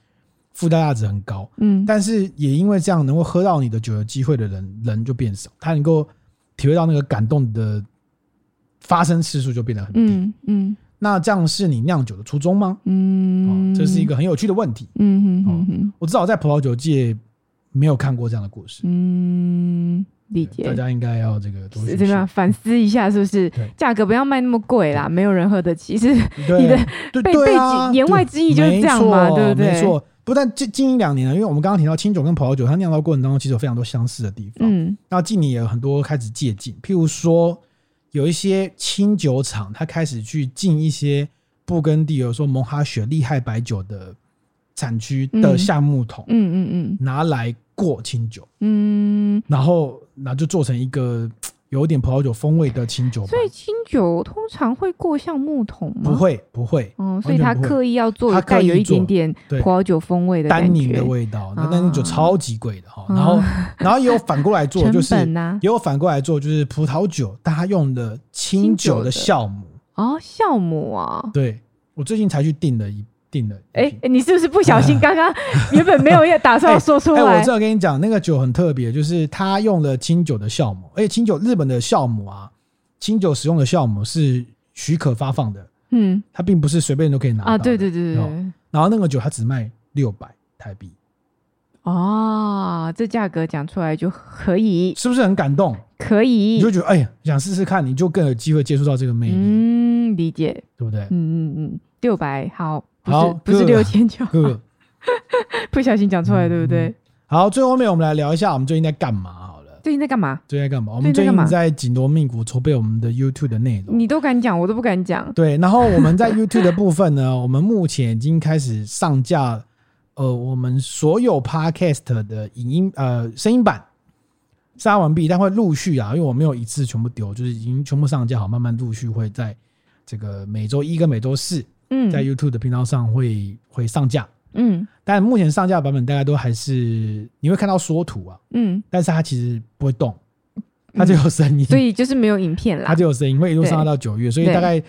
附带价值很高。嗯，但是也因为这样，能够喝到你的酒的机会的人人就变少，他能够体会到那个感动的发生次数就变得很低。嗯。嗯那这样是你酿酒的初衷吗？嗯，这是一个很有趣的问题。嗯哼哼，我至少在葡萄酒界没有看过这样的故事。嗯，理解。大家应该要这个多这个反思一下，是不是？价格不要卖那么贵啦，没有人喝得起。其实你的背背景言外之意就是这样嘛，对不对？没错。不但近近一两年了，因为我们刚刚提到清酒跟葡萄酒，它酿造过程当中其实有非常多相似的地方。嗯，那近年也有很多开始借鉴，譬如说。有一些清酒厂，他开始去进一些布根地，有说蒙哈雪厉害白酒的产区的橡木桶，嗯嗯嗯，拿来过清酒，嗯，然后那就做成一个。有点葡萄酒风味的清酒，所以清酒通常会过橡木桶吗？不会，不会。哦，所以他刻意要做带有一点点葡萄酒风味的单宁的味道。那单宁酒超级贵的哈。然后，然后也有反过来做，就是也有反过来做，就是葡萄酒，但他用的清酒的酵母。哦，酵母啊。对，我最近才去订了一。定了，哎，你是不是不小心？刚刚原本没有要打算说出来。哎，我这跟你讲，那个酒很特别，就是他用了清酒的酵母，而且清酒日本的酵母啊，清酒使用的酵母是许可发放的，嗯，它并不是随便人都可以拿到啊。对对对对。然后那个酒它只卖六百台币。哦，这价格讲出来就可以，是不是很感动？可以，你就觉得哎呀，想试试看，你就更有机会接触到这个魅力。嗯，理解，对不对？嗯嗯嗯，六百好。好，不是六千九，不小心讲出来，对不对？好，最后面我们来聊一下，我们最近在干嘛？好了，最近在干嘛？最近在干嘛？我们最近在紧锣密鼓筹备我们的 YouTube 的内容。你都敢讲，我都不敢讲。对，然后我们在 YouTube 的部分呢，我们目前已经开始上架，呃，我们所有 Podcast 的影音呃声音版上架完毕，但会陆续啊，因为我没有一次全部丢，就是已经全部上架好，慢慢陆续会在这个每周一跟每周四。嗯，在 YouTube 的频道上会会上架，嗯，但目前上架的版本大概都还是你会看到缩图啊，嗯，但是它其实不会动，它就有声音，所以就是没有影片啦，它就有声音，会一路上架到九月，所以大概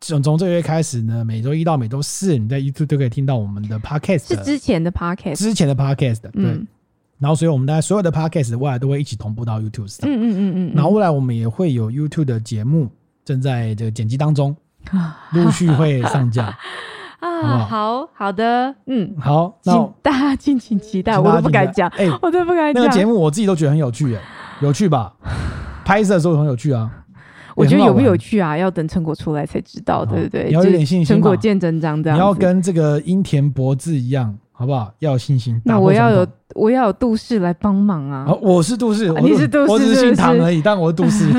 从从这个月开始呢，每周一到每周四，你在 YouTube 都可以听到我们的 Podcast，是之前的 Podcast，之前的 Podcast，对，然后所以我们大家所有的 Podcast 未来都会一起同步到 YouTube 上，嗯嗯嗯嗯，然后未来我们也会有 YouTube 的节目正在这个剪辑当中。陆续会上架 啊，好好的，嗯，好，那 大家敬请期待，我都不敢讲，哎，我都不敢讲。那个节目我自己都觉得很有趣，哎，有趣吧？拍摄的时候很有趣啊。我觉得有不有趣啊？要等成果出来才知道，对不对？你要有点信心，成果见真章这样。你要跟这个樱田博志一样。好不好？要有信心。那我要有，我要有杜氏来帮忙啊！我是杜氏，你是杜氏，我只是姓唐而已，但我是杜氏。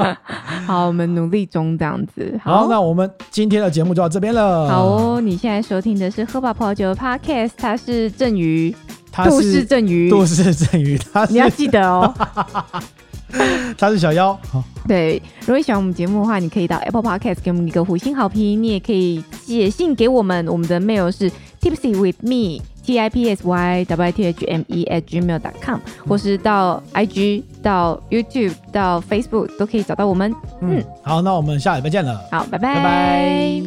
好，我们努力中这样子。好，那我们今天的节目就到这边了。好哦，你现在收听的是喝吧葡萄酒的 Podcast，他是郑宇，杜氏郑宇，杜氏郑宇，他你要记得哦。他是小妖。对，如果你喜欢我们节目的话，你可以到 Apple Podcast 给我们一个五星好评，你也可以写信给我们，我们的 mail 是。Tipsy with me, T I P S Y W I T H M E at gmail dot com，或是到 IG、到 YouTube、到 Facebook 都可以找到我们。嗯，好，那我们下礼拜见了。好，拜拜。拜拜。